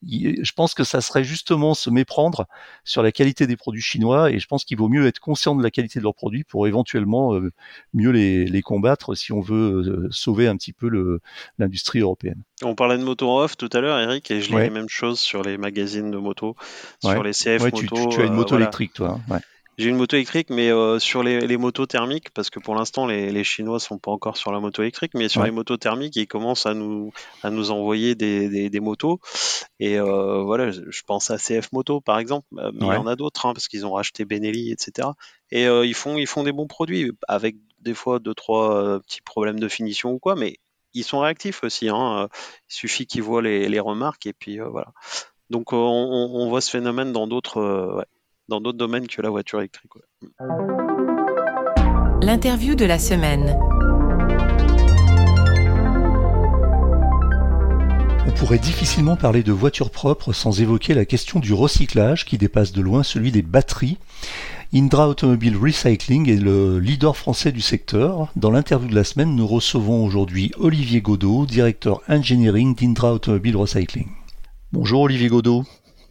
je pense que ça serait juste justement se méprendre sur la qualité des produits chinois et je pense qu'il vaut mieux être conscient de la qualité de leurs produits pour éventuellement euh, mieux les, combattre si on veut euh, sauver un petit peu l'industrie européenne. On parlait de moto off tout à l'heure, Eric, et je lis les mêmes choses sur les magazines de moto, sur les CF tu, tu, as une moto euh, électrique, toi. Hein. J'ai une moto électrique, mais euh, sur les, les, motos thermiques, parce que pour l'instant les, les Chinois sont pas encore sur la moto électrique, mais sur les motos thermiques, ils commencent à nous à nous envoyer des, des, des motos. Et euh, voilà, je pense à CF Moto par exemple, euh, mais il y en a d'autres, hein, parce qu'ils ont racheté Benelli, etc. Et euh, ils font ils font des bons produits avec des fois deux trois petits problèmes de finition ou quoi, mais ils sont réactifs aussi. Hein. Il suffit qu'ils voient les, les remarques et puis voilà. Donc on, on, voit ce phénomène dans d'autres ouais, dans d'autres domaines que la voiture électrique. L'interview de la semaine. On pourrait difficilement parler de voiture propre sans évoquer la question du recyclage qui dépasse de loin celui des batteries. Indra Automobile Recycling est le leader français du secteur. Dans l'interview de la semaine, nous recevons aujourd'hui Olivier Godot, directeur engineering d'Indra Automobile Recycling. Bonjour Olivier Godot.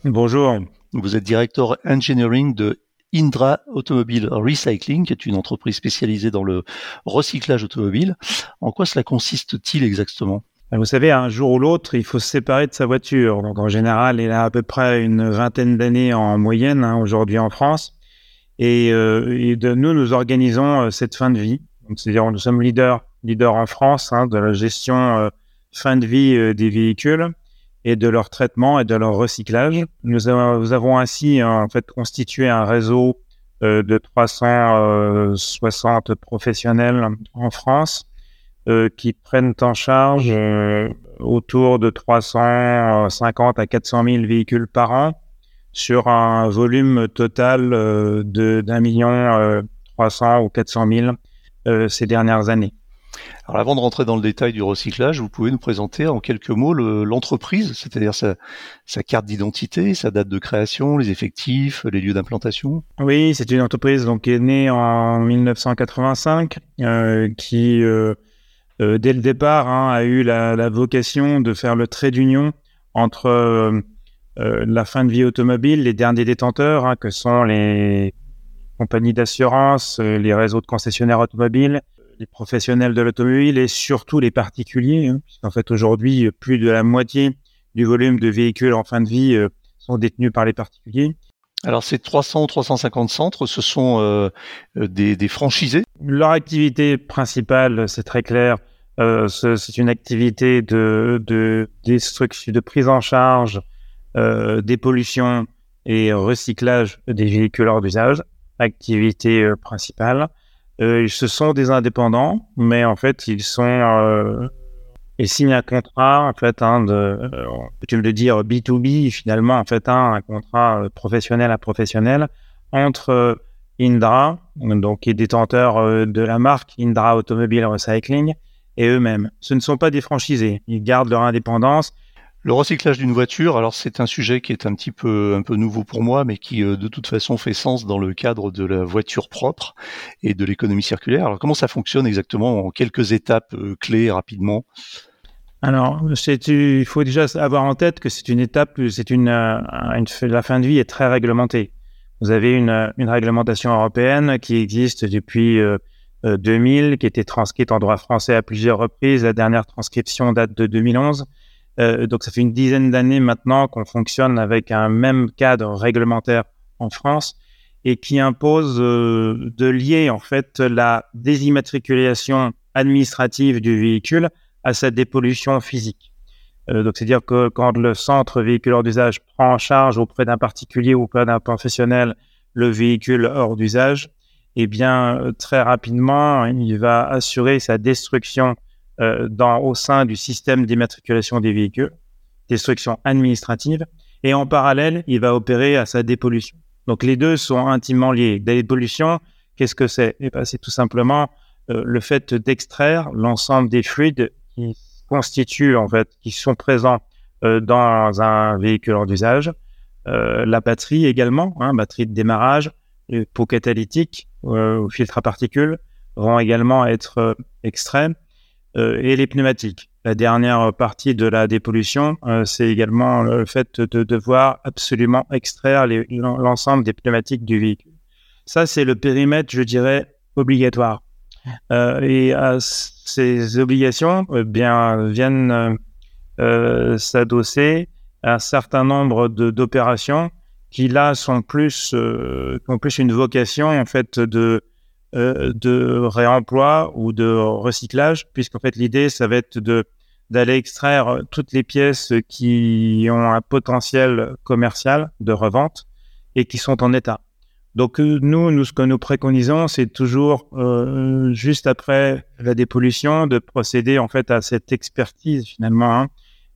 Bonjour. Vous êtes directeur engineering de Indra Automobile Recycling, qui est une entreprise spécialisée dans le recyclage automobile. En quoi cela consiste-t-il exactement? Ben, vous savez, un jour ou l'autre, il faut se séparer de sa voiture. Donc, en général, il a à peu près une vingtaine d'années en moyenne hein, aujourd'hui en France. Et, euh, nous, nous organisons euh, cette fin de vie. C'est-à-dire, nous sommes leaders, leaders en France hein, de la gestion euh, fin de vie des véhicules et de leur traitement et de leur recyclage. Nous, avons, ainsi en fait constitué un réseau euh, de 360 professionnels en France euh, qui prennent en charge euh, autour de 350 à 400 000 véhicules par an sur un volume total de d'un million 300 ou 400 000 ces dernières années. Alors avant de rentrer dans le détail du recyclage, vous pouvez nous présenter en quelques mots l'entreprise, c'est-à-dire sa, carte d'identité, sa date de création, les effectifs, les lieux d'implantation. Oui, c'est une entreprise donc, qui est née en 1985, euh, qui euh, euh, dès le départ hein, a eu la, vocation de faire le trait d'union entre la fin de vie automobile, les derniers détenteurs, hein, que sont les compagnies d'assurance, les réseaux de concessionnaires automobiles, les professionnels de l'automobile et surtout les particuliers. Hein, puisqu'en fait, aujourd'hui, plus de la moitié du volume de véhicules en fin de vie euh, sont détenus par les particuliers. Alors ces 300 ou 350 centres, ce sont euh, des, des, franchisés? Leur activité principale, c'est très clair, euh, c'est une activité de, de destruction, de prise en charge euh, des pollutions et recyclage des véhicules hors d'usage, activité euh, principale. Euh, ce sont des indépendants, mais en fait, ils sont euh, ils signent un contrat en fait hein, de, tu le dire B2B finalement en fait hein, un contrat professionnel à professionnel entre Indra, donc qui est détenteur de la marque Indra Automobile Recycling, et eux-mêmes. Ce ne sont pas des franchisés. Ils gardent leur indépendance. Le recyclage d'une voiture, alors c'est un sujet qui est un petit peu un peu nouveau pour moi, mais qui euh, de toute façon fait sens dans le cadre de la voiture propre et de l'économie circulaire. Alors comment ça fonctionne exactement en quelques étapes euh, clés rapidement? Alors, il faut déjà avoir en tête que c'est une étape, c'est une, euh, une, la fin de vie est très réglementée. Vous avez une, une réglementation européenne qui existe depuis 2000, qui était transcrite en droit français à plusieurs reprises. La dernière transcription date de 2011. Euh, donc ça fait une dizaine d'années maintenant qu'on fonctionne avec un même cadre réglementaire en France et qui impose euh, de lier en fait la désimmatriculation administrative du véhicule à sa dépollution physique. Euh, donc c'est-à-dire que quand le centre véhicule hors d'usage prend en charge auprès d'un particulier ou auprès d'un professionnel le véhicule hors d'usage, eh bien très rapidement il va assurer sa destruction euh, dans, au sein du système d'immatriculation des véhicules, destruction administrative, et en parallèle, il va opérer à sa dépollution. Donc les deux sont intimement liés. La dépollution, qu'est-ce que c'est? Eh ben, C'est tout simplement euh, le fait d'extraire l'ensemble des fluides qui constituent, en fait, qui sont présents euh, dans un véhicule en usage, euh, la batterie également, hein, batterie de démarrage, le pot catalytique euh, ou filtre à particules vont également être extraits et les pneumatiques. La dernière partie de la dépollution, euh, c'est également le fait de devoir absolument extraire l'ensemble des pneumatiques du véhicule. Ça, c'est le périmètre, je dirais, obligatoire. Euh, et ces obligations bien viennent s'adosser à un certain nombre d'opérations qui là sont plus ont plus une vocation en fait de euh, de réemploi ou de recyclage, puisqu'en fait l'idée, ça va être de d'aller extraire toutes les pièces qui ont un potentiel commercial de revente et qui sont en état. Donc euh, nous, nous ce que nous préconisons, c'est toujours euh, juste après la dépollution de procéder en fait à cette expertise finalement, hein,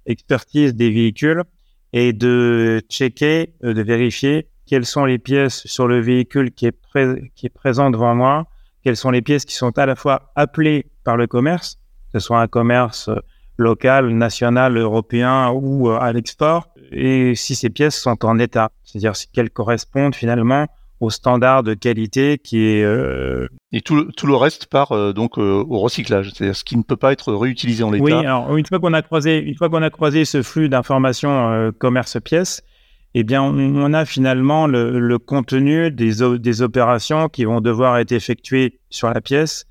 expertise des véhicules et de checker, de vérifier quelles sont les pièces sur le véhicule qui est, qui est présent devant moi, quelles sont les pièces qui sont à la fois appelées par le commerce, que ce soit un commerce euh, local, national, européen ou euh, à l'export, et si ces pièces sont en état, c'est-à-dire qu'elles correspondent finalement au standard de qualité qui est euh... et tout le, tout le reste part euh, donc euh, au recyclage, c'est-à-dire ce qui ne peut pas être réutilisé en l'état. Oui, alors une fois qu'on a croisé une fois qu'on a croisé ce flux d'informations commerce pièces, eh bien, on, a finalement le, contenu des, des, opérations qui vont devoir être effectuées sur la pièce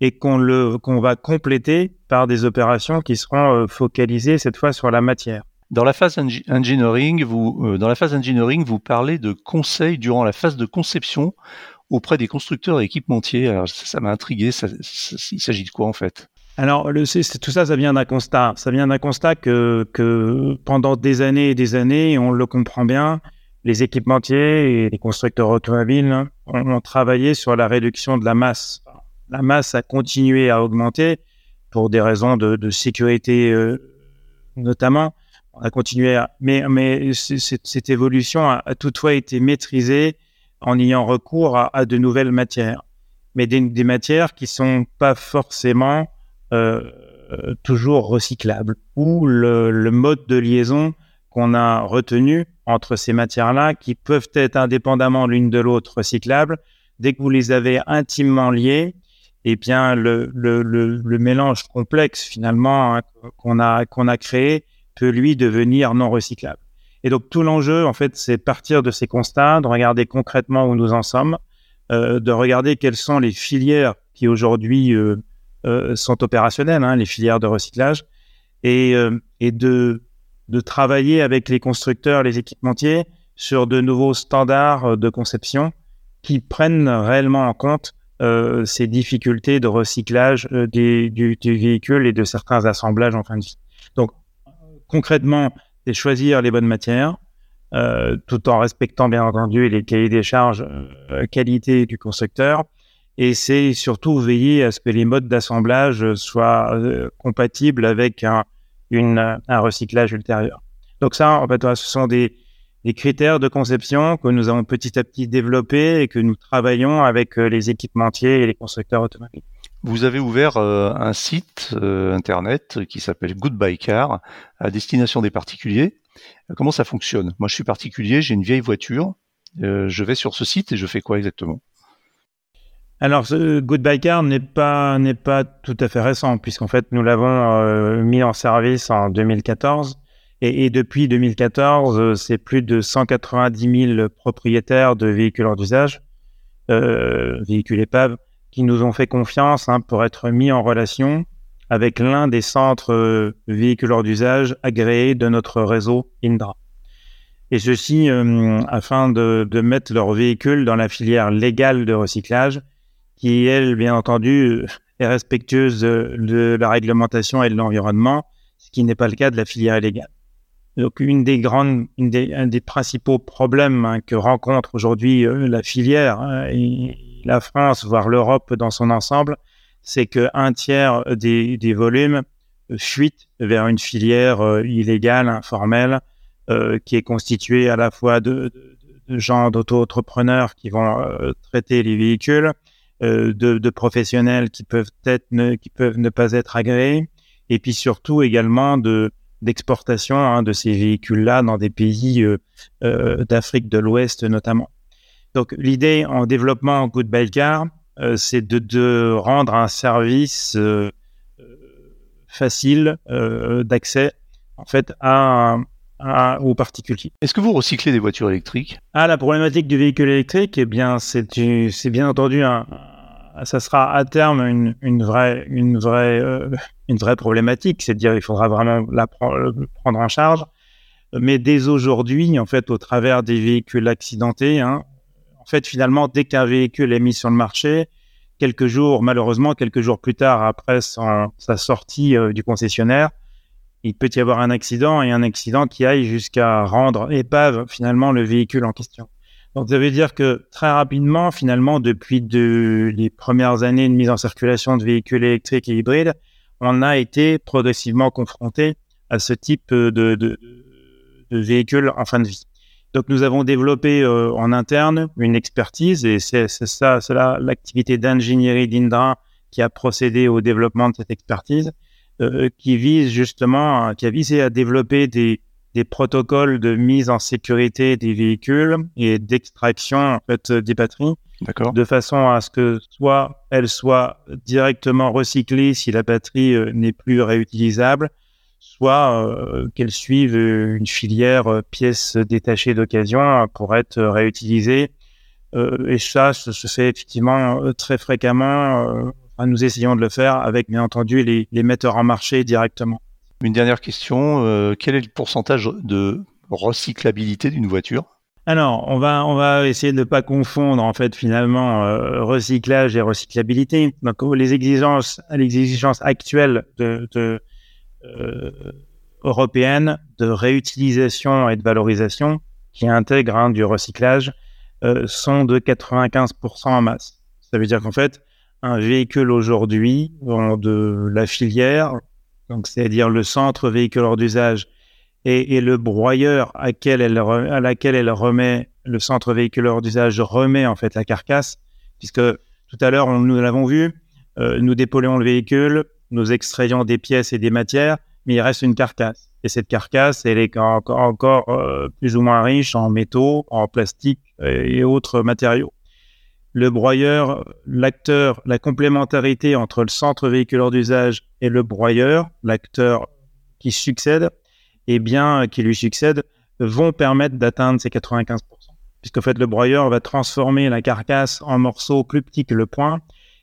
et qu'on va compléter par des opérations qui seront euh, focalisées cette fois sur la matière. Dans la phase engineering, vous euh, dans la phase engineering, vous parlez de conseils durant la phase de conception auprès des constructeurs et équipementiers. Alors ça m'a intrigué. il s'agit de quoi en fait? Alors, tout ça, ça vient d'un constat. Ça vient d'un constat que, pendant des années et des années, on le comprend bien, les équipementiers et les constructeurs automobiles ont, travaillé sur la réduction de la masse. La masse a continué à augmenter pour des raisons de, sécurité euh, notamment. On a continué à... Mais, cette évolution a, toutefois été maîtrisée en ayant recours à, de nouvelles matières. Mais des, des matières qui sont pas forcément toujours recyclable ou le, mode de liaison qu'on a retenu entre ces matières-là qui peuvent être indépendamment l'une de l'autre recyclables. Dès que vous les avez intimement liées, eh bien, le, mélange complexe finalement hein, qu'on a, a créé peut lui devenir non recyclable. Et donc tout l'enjeu, en fait, c'est partir de ces constats, de regarder concrètement où nous en sommes, euh, de regarder quelles sont les filières qui aujourd'hui euh, euh, sont opérationnelles, hein, les filières de recyclage, et, euh, et de de travailler avec les constructeurs, les équipementiers sur de nouveaux standards de conception qui prennent réellement en compte euh, ces difficultés de recyclage euh, des, du, du, véhicule et de certains assemblages en fin de vie. Donc, concrètement, c'est choisir les bonnes matières, euh, tout en respectant bien entendu les cahiers des charges euh, qualité du constructeur. Et c'est surtout veiller à ce que les modes d'assemblage soient euh, compatibles avec un, recyclage ultérieur. Donc ça, en fait, ce sont des, critères de conception que nous avons petit à petit développés et que nous travaillons avec euh, les équipementiers et les constructeurs automobiles. Vous avez ouvert euh, un site internet qui s'appelle Goodbye Car à destination des particuliers. Comment ça fonctionne? Moi, je suis particulier, j'ai une vieille voiture. je vais sur ce site et je fais quoi exactement? Alors, ce Goodbye Car n'est pas n'est pas tout à fait récent puisqu'en fait nous l'avons mis en service en 2014 et, et depuis 2014, c'est plus de 190 000 propriétaires de véhicules hors d'usage, euh, véhicules épaves, qui nous ont fait confiance hein, pour être mis en relation avec l'un des centres euh, véhicules hors d'usage agréés de notre réseau Indra. Et ceci euh, afin de, de, mettre leurs véhicules dans la filière légale de recyclage, qui, elle, bien entendu, est respectueuse de, la réglementation et de l'environnement, ce qui n'est pas le cas de la filière illégale. Donc, une des grandes, une des, un des principaux problèmes hein, que rencontre aujourd'hui euh, la filière hein, et la France, voire l'Europe dans son ensemble, c'est que un tiers des, volumes fuitent vers une filière euh, illégale, informelle, euh, qui est constituée à la fois de, gens d'auto-entrepreneurs qui vont traiter les véhicules, de, de, professionnels qui peuvent être ne, qui peuvent ne pas être agréés, et puis surtout également de d'exportation hein, de ces véhicules-là dans des pays euh, euh, d'Afrique de l'Ouest notamment. Donc l'idée en développement en euh, c'est de, de, rendre un service euh, facile euh, d'accès en fait à, à, aux particuliers. Est-ce que vous recyclez des voitures électriques? Ah la problématique du véhicule électrique, eh bien c'est c'est bien entendu un, ça sera à terme une, vraie, une vraie, euh, une vraie problématique. C'est-à-dire, il faudra vraiment la prendre en charge. Mais dès aujourd'hui, en fait, au travers des véhicules accidentés, hein, en fait, finalement, dès qu'un véhicule est mis sur le marché, quelques jours, malheureusement, quelques jours plus tard, après sa sortie euh, du concessionnaire, il peut y avoir un accident et un accident qui aille jusqu'à rendre épave finalement le véhicule en question. Donc, ça veut dire que très rapidement, finalement, depuis de, les premières années de mise en circulation de véhicules électriques et hybrides, on a été progressivement confronté à ce type de, de, de véhicules en fin de vie. Donc, nous avons développé euh, en interne une expertise et c'est ça, c'est là l'activité d'ingénierie d'Indra qui a procédé au développement de cette expertise, euh, qui vise justement, qui a visé à développer des, des protocoles de mise en sécurité des véhicules et d'extraction en fait des batteries, de façon à ce que soit elles soient directement recyclées si la batterie euh, n'est plus réutilisable, soit euh, qu'elles suivent une filière euh, pièces détachées d'occasion pour être réutilisées. Euh, et ça, ça se fait effectivement euh, très fréquemment. nous essayons de le faire avec bien entendu les, les metteurs en marché directement. Une dernière question, euh, quel est le pourcentage de recyclabilité d'une voiture? Alors, on va, essayer de ne pas confondre en fait finalement euh, recyclage et recyclabilité. Donc, les exigences, les exigences actuelles de, de euh, européennes de réutilisation et de valorisation qui intègrent hein, du recyclage sont de 95% en masse. Ça veut dire qu'en fait, un véhicule aujourd'hui de la filière donc c'est-à-dire le centre véhicule hors d'usage et, le broyeur à, elle, laquelle elle remet le centre véhicule hors d'usage remet en fait la carcasse, puisque tout à l'heure nous l'avons vu, euh, nous dépolions le véhicule, nous extrayons des pièces et des matières, mais il reste une carcasse. Et cette carcasse, elle est encore, euh, plus ou moins riche en métaux, en plastique et autres matériaux le broyeur, l'acteur, la complémentarité entre le centre véhicule d'usage et le broyeur, l'acteur qui succède, et eh bien, qui lui succède, vont permettre d'atteindre ces 95%. Puisqu'en fait, le broyeur va transformer la carcasse en morceaux plus petits que le point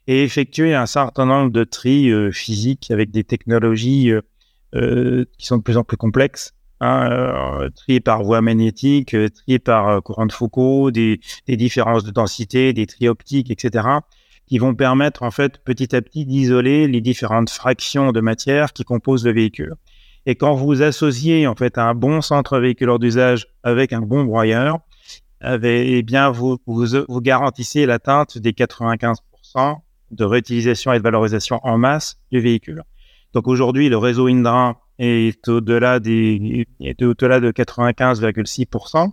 et effectuer un certain nombre de tri euh, physiques avec des technologies euh, euh, qui sont de plus en plus complexes hein, euh, triés par voie magnétique, euh, triés par euh, courant de Foucault, des, des, différences de densité, des tri optiques, etc., qui vont permettre en fait petit à petit d'isoler les différentes fractions de matière qui composent le véhicule. Et quand vous associez en fait un bon centre véhiculaire d'usage avec un bon broyeur, eh bien vous, vous, vous garantissez l'atteinte des 95% de réutilisation et de valorisation en masse du véhicule. Donc aujourd'hui, le réseau Indra est au-delà des est au-delà de 95,6%.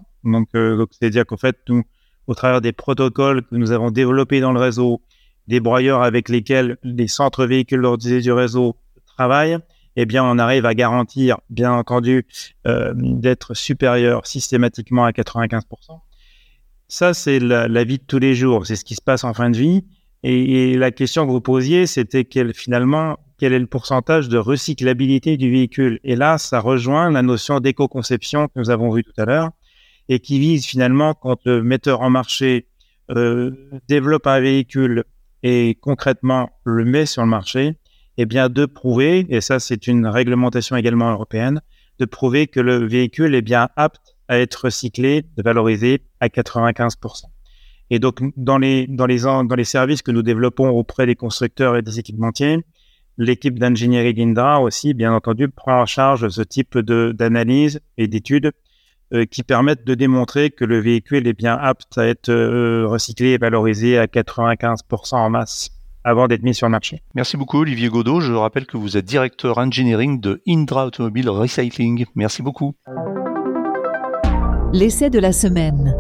Euh, donc c'est-à-dire qu'en fait, nous, au travers des protocoles que nous avons développés dans le réseau, des broyeurs avec lesquels les centres véhicules du réseau travaillent, eh bien, on arrive à garantir, bien entendu, euh, d'être supérieur systématiquement à 95%. Ça, c'est la, vie de tous les jours. C'est ce qui se passe en fin de vie. Et, la question que vous posiez, c'était quel, finalement, quel est le pourcentage de recyclabilité du véhicule? Et là, ça rejoint la notion d'éco-conception que nous avons vue tout à l'heure et qui vise finalement, quand le metteur en marché euh, développe un véhicule et concrètement le met sur le marché, eh bien de prouver, et ça c'est une réglementation également européenne, de prouver que le véhicule est bien apte à être recyclé, de valoriser à 95%. Et donc dans les, dans les, dans les services que nous développons auprès des constructeurs et des équipementiers, l'équipe d'ingénierie d'Indra aussi, bien entendu, prend en charge ce type d'analyse et d'études euh, qui permettent de démontrer que le véhicule est bien apte à être euh, recyclé et valorisé à 95% en masse avant d'être mis sur le marché. Merci beaucoup Olivier Godot. Je rappelle que vous êtes directeur engineering de Indra Automobile Recycling. Merci beaucoup. L'essai de la semaine.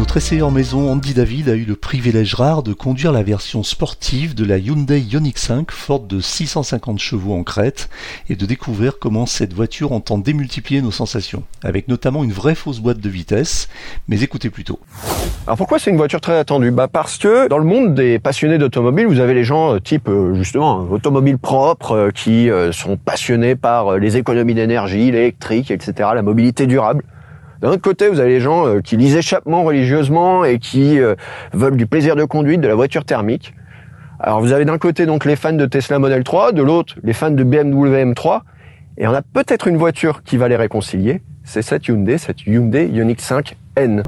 Notre essayeur maison Andy David a eu le privilège rare de conduire la version sportive de la Hyundai Ioniq 5 forte de 650 chevaux en crête et de découvrir comment cette voiture entend démultiplier nos sensations, avec notamment une vraie fausse boîte de vitesse, mais écoutez plutôt. Alors pourquoi c'est une voiture très attendue? Bah parce que dans le monde des passionnés d'automobile, vous avez les gens euh, type euh, justement automobile propre euh, qui sont passionnés par les économies d'énergie, l'électrique, etc., la mobilité durable. D'un autre côté, vous avez les gens euh, qui lisent échappement religieusement et qui euh, veulent du plaisir de conduite, de la voiture thermique. Alors vous avez d'un côté donc les fans de Tesla Model 3, de l'autre les fans de BMW M3, et on a peut-être une voiture qui va les réconcilier, c'est cette Hyundai, cette Hyundai Ioniq 5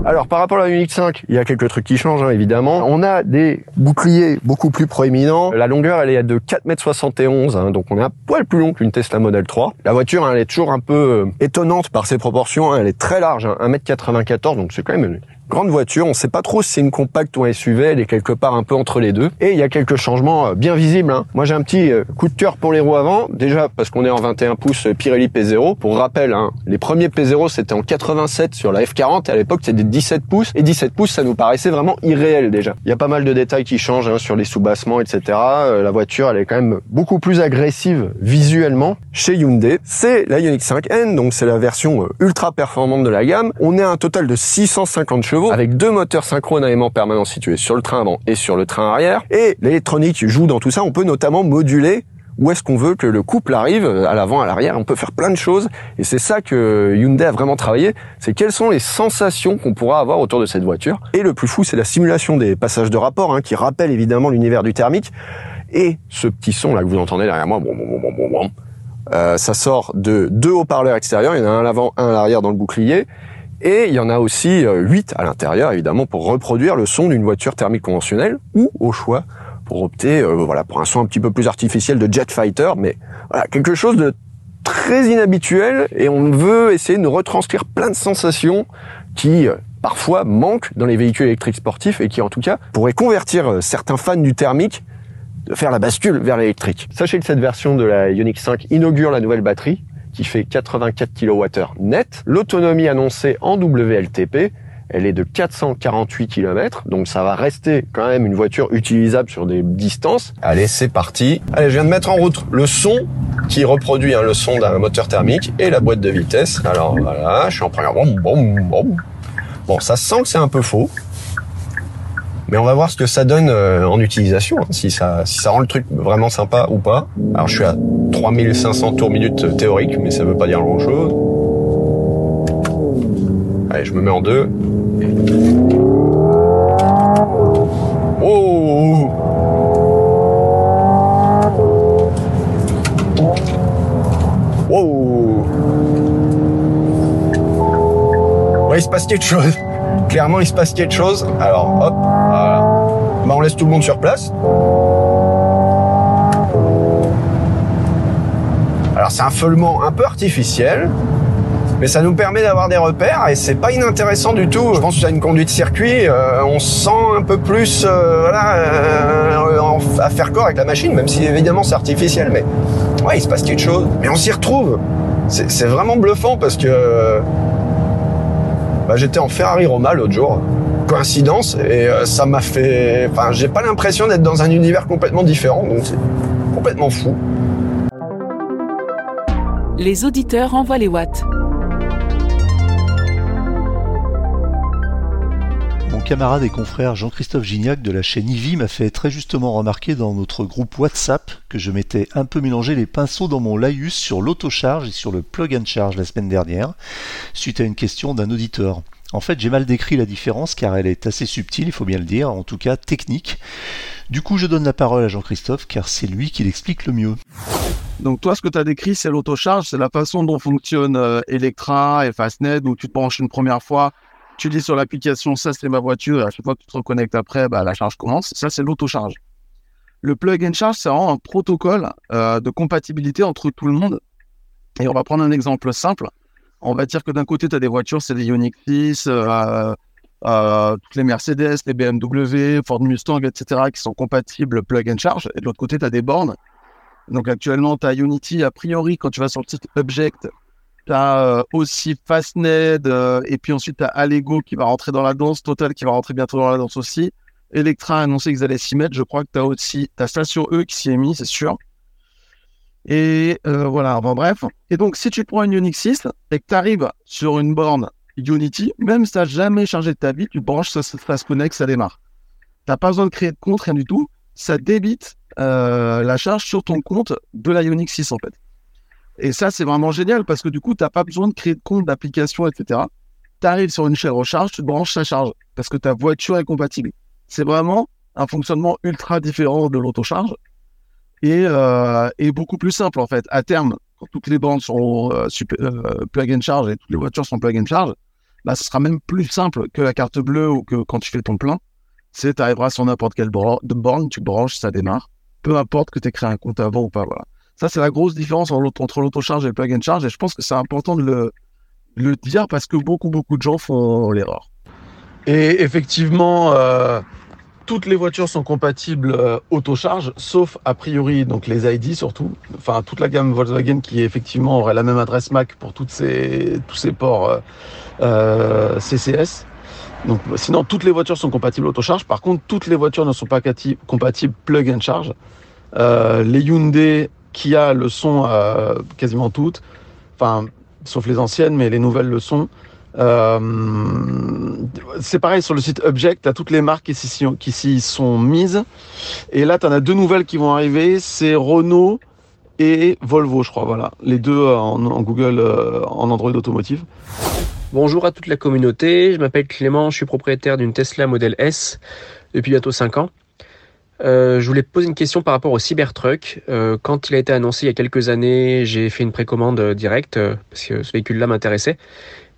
alors par rapport à la Unix 5, il y a quelques trucs qui changent hein, évidemment. On a des boucliers beaucoup plus proéminents. La longueur elle est de 4,71 m, hein, donc on est un poil plus long qu'une Tesla Model 3. La voiture elle est toujours un peu euh, étonnante par ses proportions. Hein. Elle est très large, 1m94, donc c'est quand même grande voiture. On sait pas trop si c'est une compacte ou un SUV. Elle est quelque part un peu entre les deux. Et il y a quelques changements euh, bien visibles. Hein. Moi, j'ai un petit euh, coup de cœur pour les roues avant. Déjà parce qu'on est en 21 pouces Pirelli P0. Pour rappel, hein, les premiers P0 c'était en 87 sur la F40. Et à l'époque, c'était des 17 pouces. Et 17 pouces, ça nous paraissait vraiment irréel déjà. Il y a pas mal de détails qui changent hein, sur les sous-bassements, etc. la voiture, elle est quand même beaucoup plus agressive visuellement chez Hyundai. C'est la Ioniq 5N, donc c'est la version ultra performante de la gamme. On est à un total de 650 chevaux avec deux moteurs synchrones à aimant permanent situés sur le train avant et sur le train arrière. Et l'électronique joue dans tout ça. On peut notamment moduler où est-ce qu'on veut que le couple arrive, à l'avant, à l'arrière, on peut faire plein de choses. Et c'est ça que Hyundai a vraiment travaillé, c'est quelles sont les sensations qu'on pourra avoir autour de cette voiture. Et le plus fou, c'est la simulation des passages de rapport, hein, qui rappelle évidemment l'univers du thermique. Et ce petit son là que vous entendez derrière moi, bon, bon, bon, bon, euh, ça sort de deux haut-parleurs extérieurs, il y en a un à l'avant, un à l'arrière dans le bouclier. Et il y en a aussi 8 euh, à l'intérieur, évidemment, pour reproduire le son d'une voiture thermique conventionnelle ou au choix opter euh, voilà, pour un son un petit peu plus artificiel de jet fighter, mais voilà, quelque chose de très inhabituel et on veut essayer de retranscrire plein de sensations qui euh, parfois manquent dans les véhicules électriques sportifs et qui en tout cas pourraient convertir certains fans du thermique de faire la bascule vers l'électrique. Sachez que cette version de la Ioniq 5 inaugure la nouvelle batterie qui fait 84 kWh net. L'autonomie annoncée en WLTP, elle est de 448 km, donc ça va rester quand même une voiture utilisable sur des distances. Allez, c'est parti. Allez, je viens de mettre en route le son qui reproduit hein, le son d'un moteur thermique et la boîte de vitesse. Alors voilà, je suis en première. Bon, ça sent que c'est un peu faux. Mais on va voir ce que ça donne euh, en utilisation, hein, si ça rend le truc vraiment sympa ou pas. Alors je suis à 3500 tours minutes théorique, mais ça veut pas dire grand chose. Allez, je me mets en deux. Oh Wow Ouais, il se passe quelque chose. Clairement, il se passe quelque chose. Alors, hop, voilà. Bah, on laisse tout le monde sur place. Alors, c'est un feulement un peu artificiel, mais ça nous permet d'avoir des repères et c'est pas inintéressant du tout. Je pense que ça une conduite circuit, euh, on se sent un peu plus euh, voilà, euh, à faire corps avec la machine, même si évidemment c'est artificiel, mais ouais, il se passe quelque chose. Mais on s'y retrouve. C'est c'est vraiment bluffant parce que bah, j'étais en Ferrari Roma l'autre jour. Coïncidence et euh, ça m'a fait. Enfin, j'ai pas l'impression d'être dans un univers complètement différent, donc c'est complètement fou. Les auditeurs envoient les watts. Camarade et confrère Jean-Christophe Gignac de la chaîne Ivy m'a fait très justement remarquer dans notre groupe WhatsApp que je m'étais un peu mélangé les pinceaux dans mon laïus sur l'autocharge et sur le plug and charge la semaine dernière, suite à une question d'un auditeur. En fait, j'ai mal décrit la différence car elle est assez subtile, il faut bien le dire, en tout cas technique. Du coup, je donne la parole à Jean-Christophe car c'est lui qui l'explique le mieux. Donc toi, ce que tu as décrit, c'est l'autocharge, c'est la façon dont fonctionne euh, Electra et Fastnet, où tu te branches une première fois, tu dis sur l'application ça c'est ma voiture, à chaque fois que tu te reconnectes après, bah, la charge commence. Ça c'est l'autocharge. Le plug and charge, c'est vraiment un protocole euh, de compatibilité entre tout le monde. Et on va prendre un exemple simple. On va dire que d'un côté, tu as des voitures, c'est les Ioniq 6, euh, euh, toutes les Mercedes, les BMW, Ford Mustang, etc., qui sont compatibles plug and charge. Et de l'autre côté, tu as des bornes donc actuellement, tu as Unity. A priori, quand tu vas sur le site Object, tu as aussi Fastned. euh, et puis ensuite, tu as Allego qui va rentrer dans la danse. Total qui va rentrer bientôt dans la danse aussi. Electra a annoncé qu'ils allaient s'y mettre. Je crois que tu as aussi ta Station E qui s'y est mis, c'est sûr. Et euh, voilà, bon, bref. Et donc, si tu prends une Unix 6 et que tu arrives sur une borne Unity, même si tu n'as jamais chargé de ta vie, tu branches, ça se Fast Connect, ça démarre. Tu n'as pas besoin de créer de compte, rien du tout. Ça débite euh, la charge sur ton compte de la Unix 6 en fait. Et ça, c'est vraiment génial parce que du coup, tu n'as pas besoin de créer de compte d'application, etc. Tu arrives sur une chaîne recharge, tu te branches sa charge parce que ta voiture est compatible. C'est vraiment un fonctionnement ultra différent de l'autocharge et, euh, et beaucoup plus simple en fait. À terme, quand toutes les bandes sont euh, euh, plug and charge et toutes les voitures sont plug and charge, bah, ce sera même plus simple que la carte bleue ou que quand tu fais ton plein. C'est, tu arriveras sur n'importe quelle borne, tu branches, ça démarre peu importe que tu aies créé un compte avant ou pas. Voilà. Ça, c'est la grosse différence entre l'autocharge et le plug and charge. Et je pense que c'est important de le, dire parce que beaucoup, beaucoup de gens font l'erreur. Et effectivement, euh, toutes les voitures sont compatibles euh, autocharge, sauf a priori donc les ID surtout. Enfin, toute la gamme Volkswagen qui effectivement aurait la même adresse MAC pour toutes ces, tous ces ports euh, euh, CCS. Donc, sinon, toutes les voitures sont compatibles autocharge. Par contre, toutes les voitures ne sont pas compatibles plug and charge. Les Hyundai, Kia le sont euh, quasiment toutes. Enfin, sauf les anciennes, mais les nouvelles le sont. Euh, c'est pareil sur le site Object, tu as toutes les marques qui s'y sont mises. Et là, tu en as deux nouvelles qui vont arriver. C'est Renault et Volvo, je crois. Voilà, les deux euh, en, en Google, euh, en Android Automotive. Bonjour à toute la communauté, je m'appelle Clément, je suis propriétaire d'une Tesla Model S depuis bientôt 5 ans. Euh, je voulais poser une question par rapport au Cybertruck. Euh, quand il a été annoncé il y a quelques années, j'ai fait une précommande euh, directe parce que ce véhicule-là m'intéressait.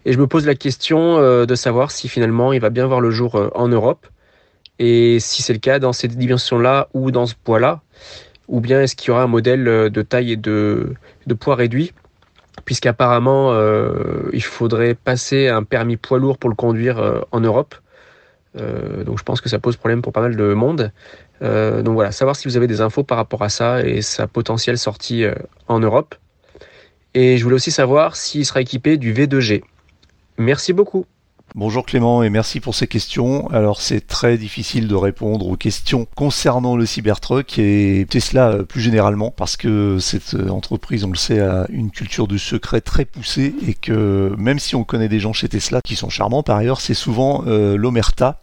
Et je me pose la question de savoir si finalement il va bien voir le jour en Europe et si c'est le cas dans cette dimension-là ou dans ce poids-là, ou bien est-ce qu'il y aura un modèle de taille et de, de poids réduit puisqu'apparemment il faudrait passer un permis poids lourd pour le conduire en Europe. Donc je pense que ça pose problème pour pas mal de monde. Euh, donc voilà, savoir si vous avez des infos par rapport à ça et sa potentielle sortie euh, en Europe. Et je voulais aussi savoir s'il sera équipé du V2G. Merci beaucoup. Bonjour Clément et merci pour ces questions. Alors c'est très difficile de répondre aux questions concernant le Cybertruck et Tesla euh, plus généralement parce que cette entreprise, on le sait, a une culture de secret très poussée et que même si on connaît des gens chez Tesla qui sont charmants par ailleurs, c'est souvent l'omerta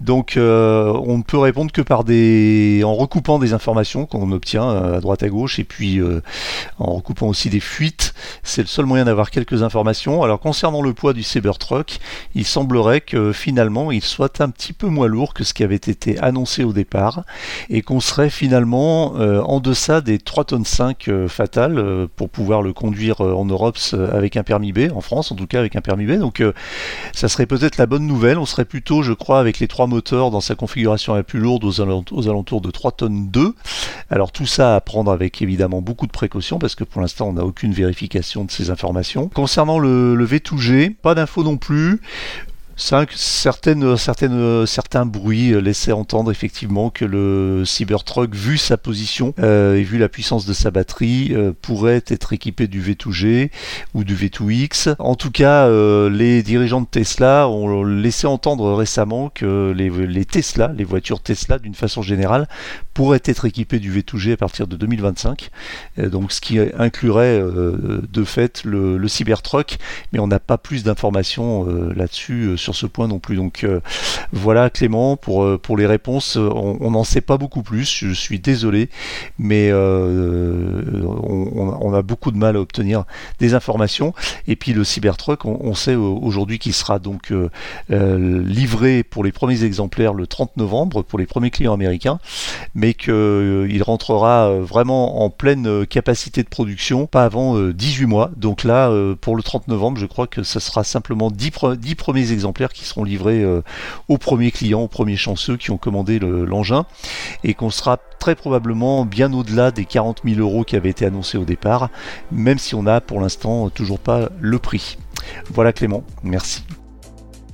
Donc euh, on ne peut répondre que par des en recoupant des informations qu'on obtient euh, à droite à gauche et puis euh, en recoupant aussi des fuites. C'est le seul moyen d'avoir quelques informations. Alors concernant le poids du Cybertruck, il semblerait que finalement il soit un petit peu moins lourd que ce qui avait été annoncé au départ et qu'on serait finalement en deçà des 3 tonnes 5 fatales pour pouvoir le conduire en Europe avec un permis B, en France en tout cas avec un permis B. Donc ça serait peut-être la bonne nouvelle. On serait plutôt, je crois, avec les trois moteurs dans sa configuration la plus lourde aux alentours, de 3 tonnes 2. Alors tout ça à prendre avec évidemment beaucoup de précautions parce que pour l'instant on n'a aucune vérification de ces informations. Concernant le, le V2G, pas d'infos non plus certaines, certaines, certains bruits laissaient entendre effectivement que le Cybertruck, vu sa position euh, et vu la puissance de sa batterie, euh, pourrait être équipé du V2G ou du V2X. En tout cas, euh, les dirigeants de Tesla ont laissé entendre récemment que les Tesla, les voitures Tesla d'une façon générale, pourraient être équipées du V2G à partir de 2025. donc, ce qui inclurait de fait le, Cybertruck, mais on n'a pas plus d'informations là-dessus sur ce point non plus. Donc euh, voilà Clément pour, euh, pour les réponses. On n'en sait pas beaucoup plus, je suis désolé, mais euh, on, a beaucoup de mal à obtenir des informations. Et puis le Cybertruck, on, sait aujourd'hui qu'il sera donc livré pour les premiers exemplaires le 30 novembre pour les premiers clients américains, qu'il rentrera vraiment en pleine capacité de production pas avant 18 mois. Donc là, pour le 30 novembre, je crois que ce sera simplement 10, 10 premiers exemplaires qui seront livrés euh, aux premiers clients, aux premiers chanceux qui ont commandé l'engin, et qu'on sera très probablement bien au-delà des 40 000 euros qui avaient été annoncés au départ, même si on n'a pour l'instant toujours pas le prix. Voilà Clément, merci.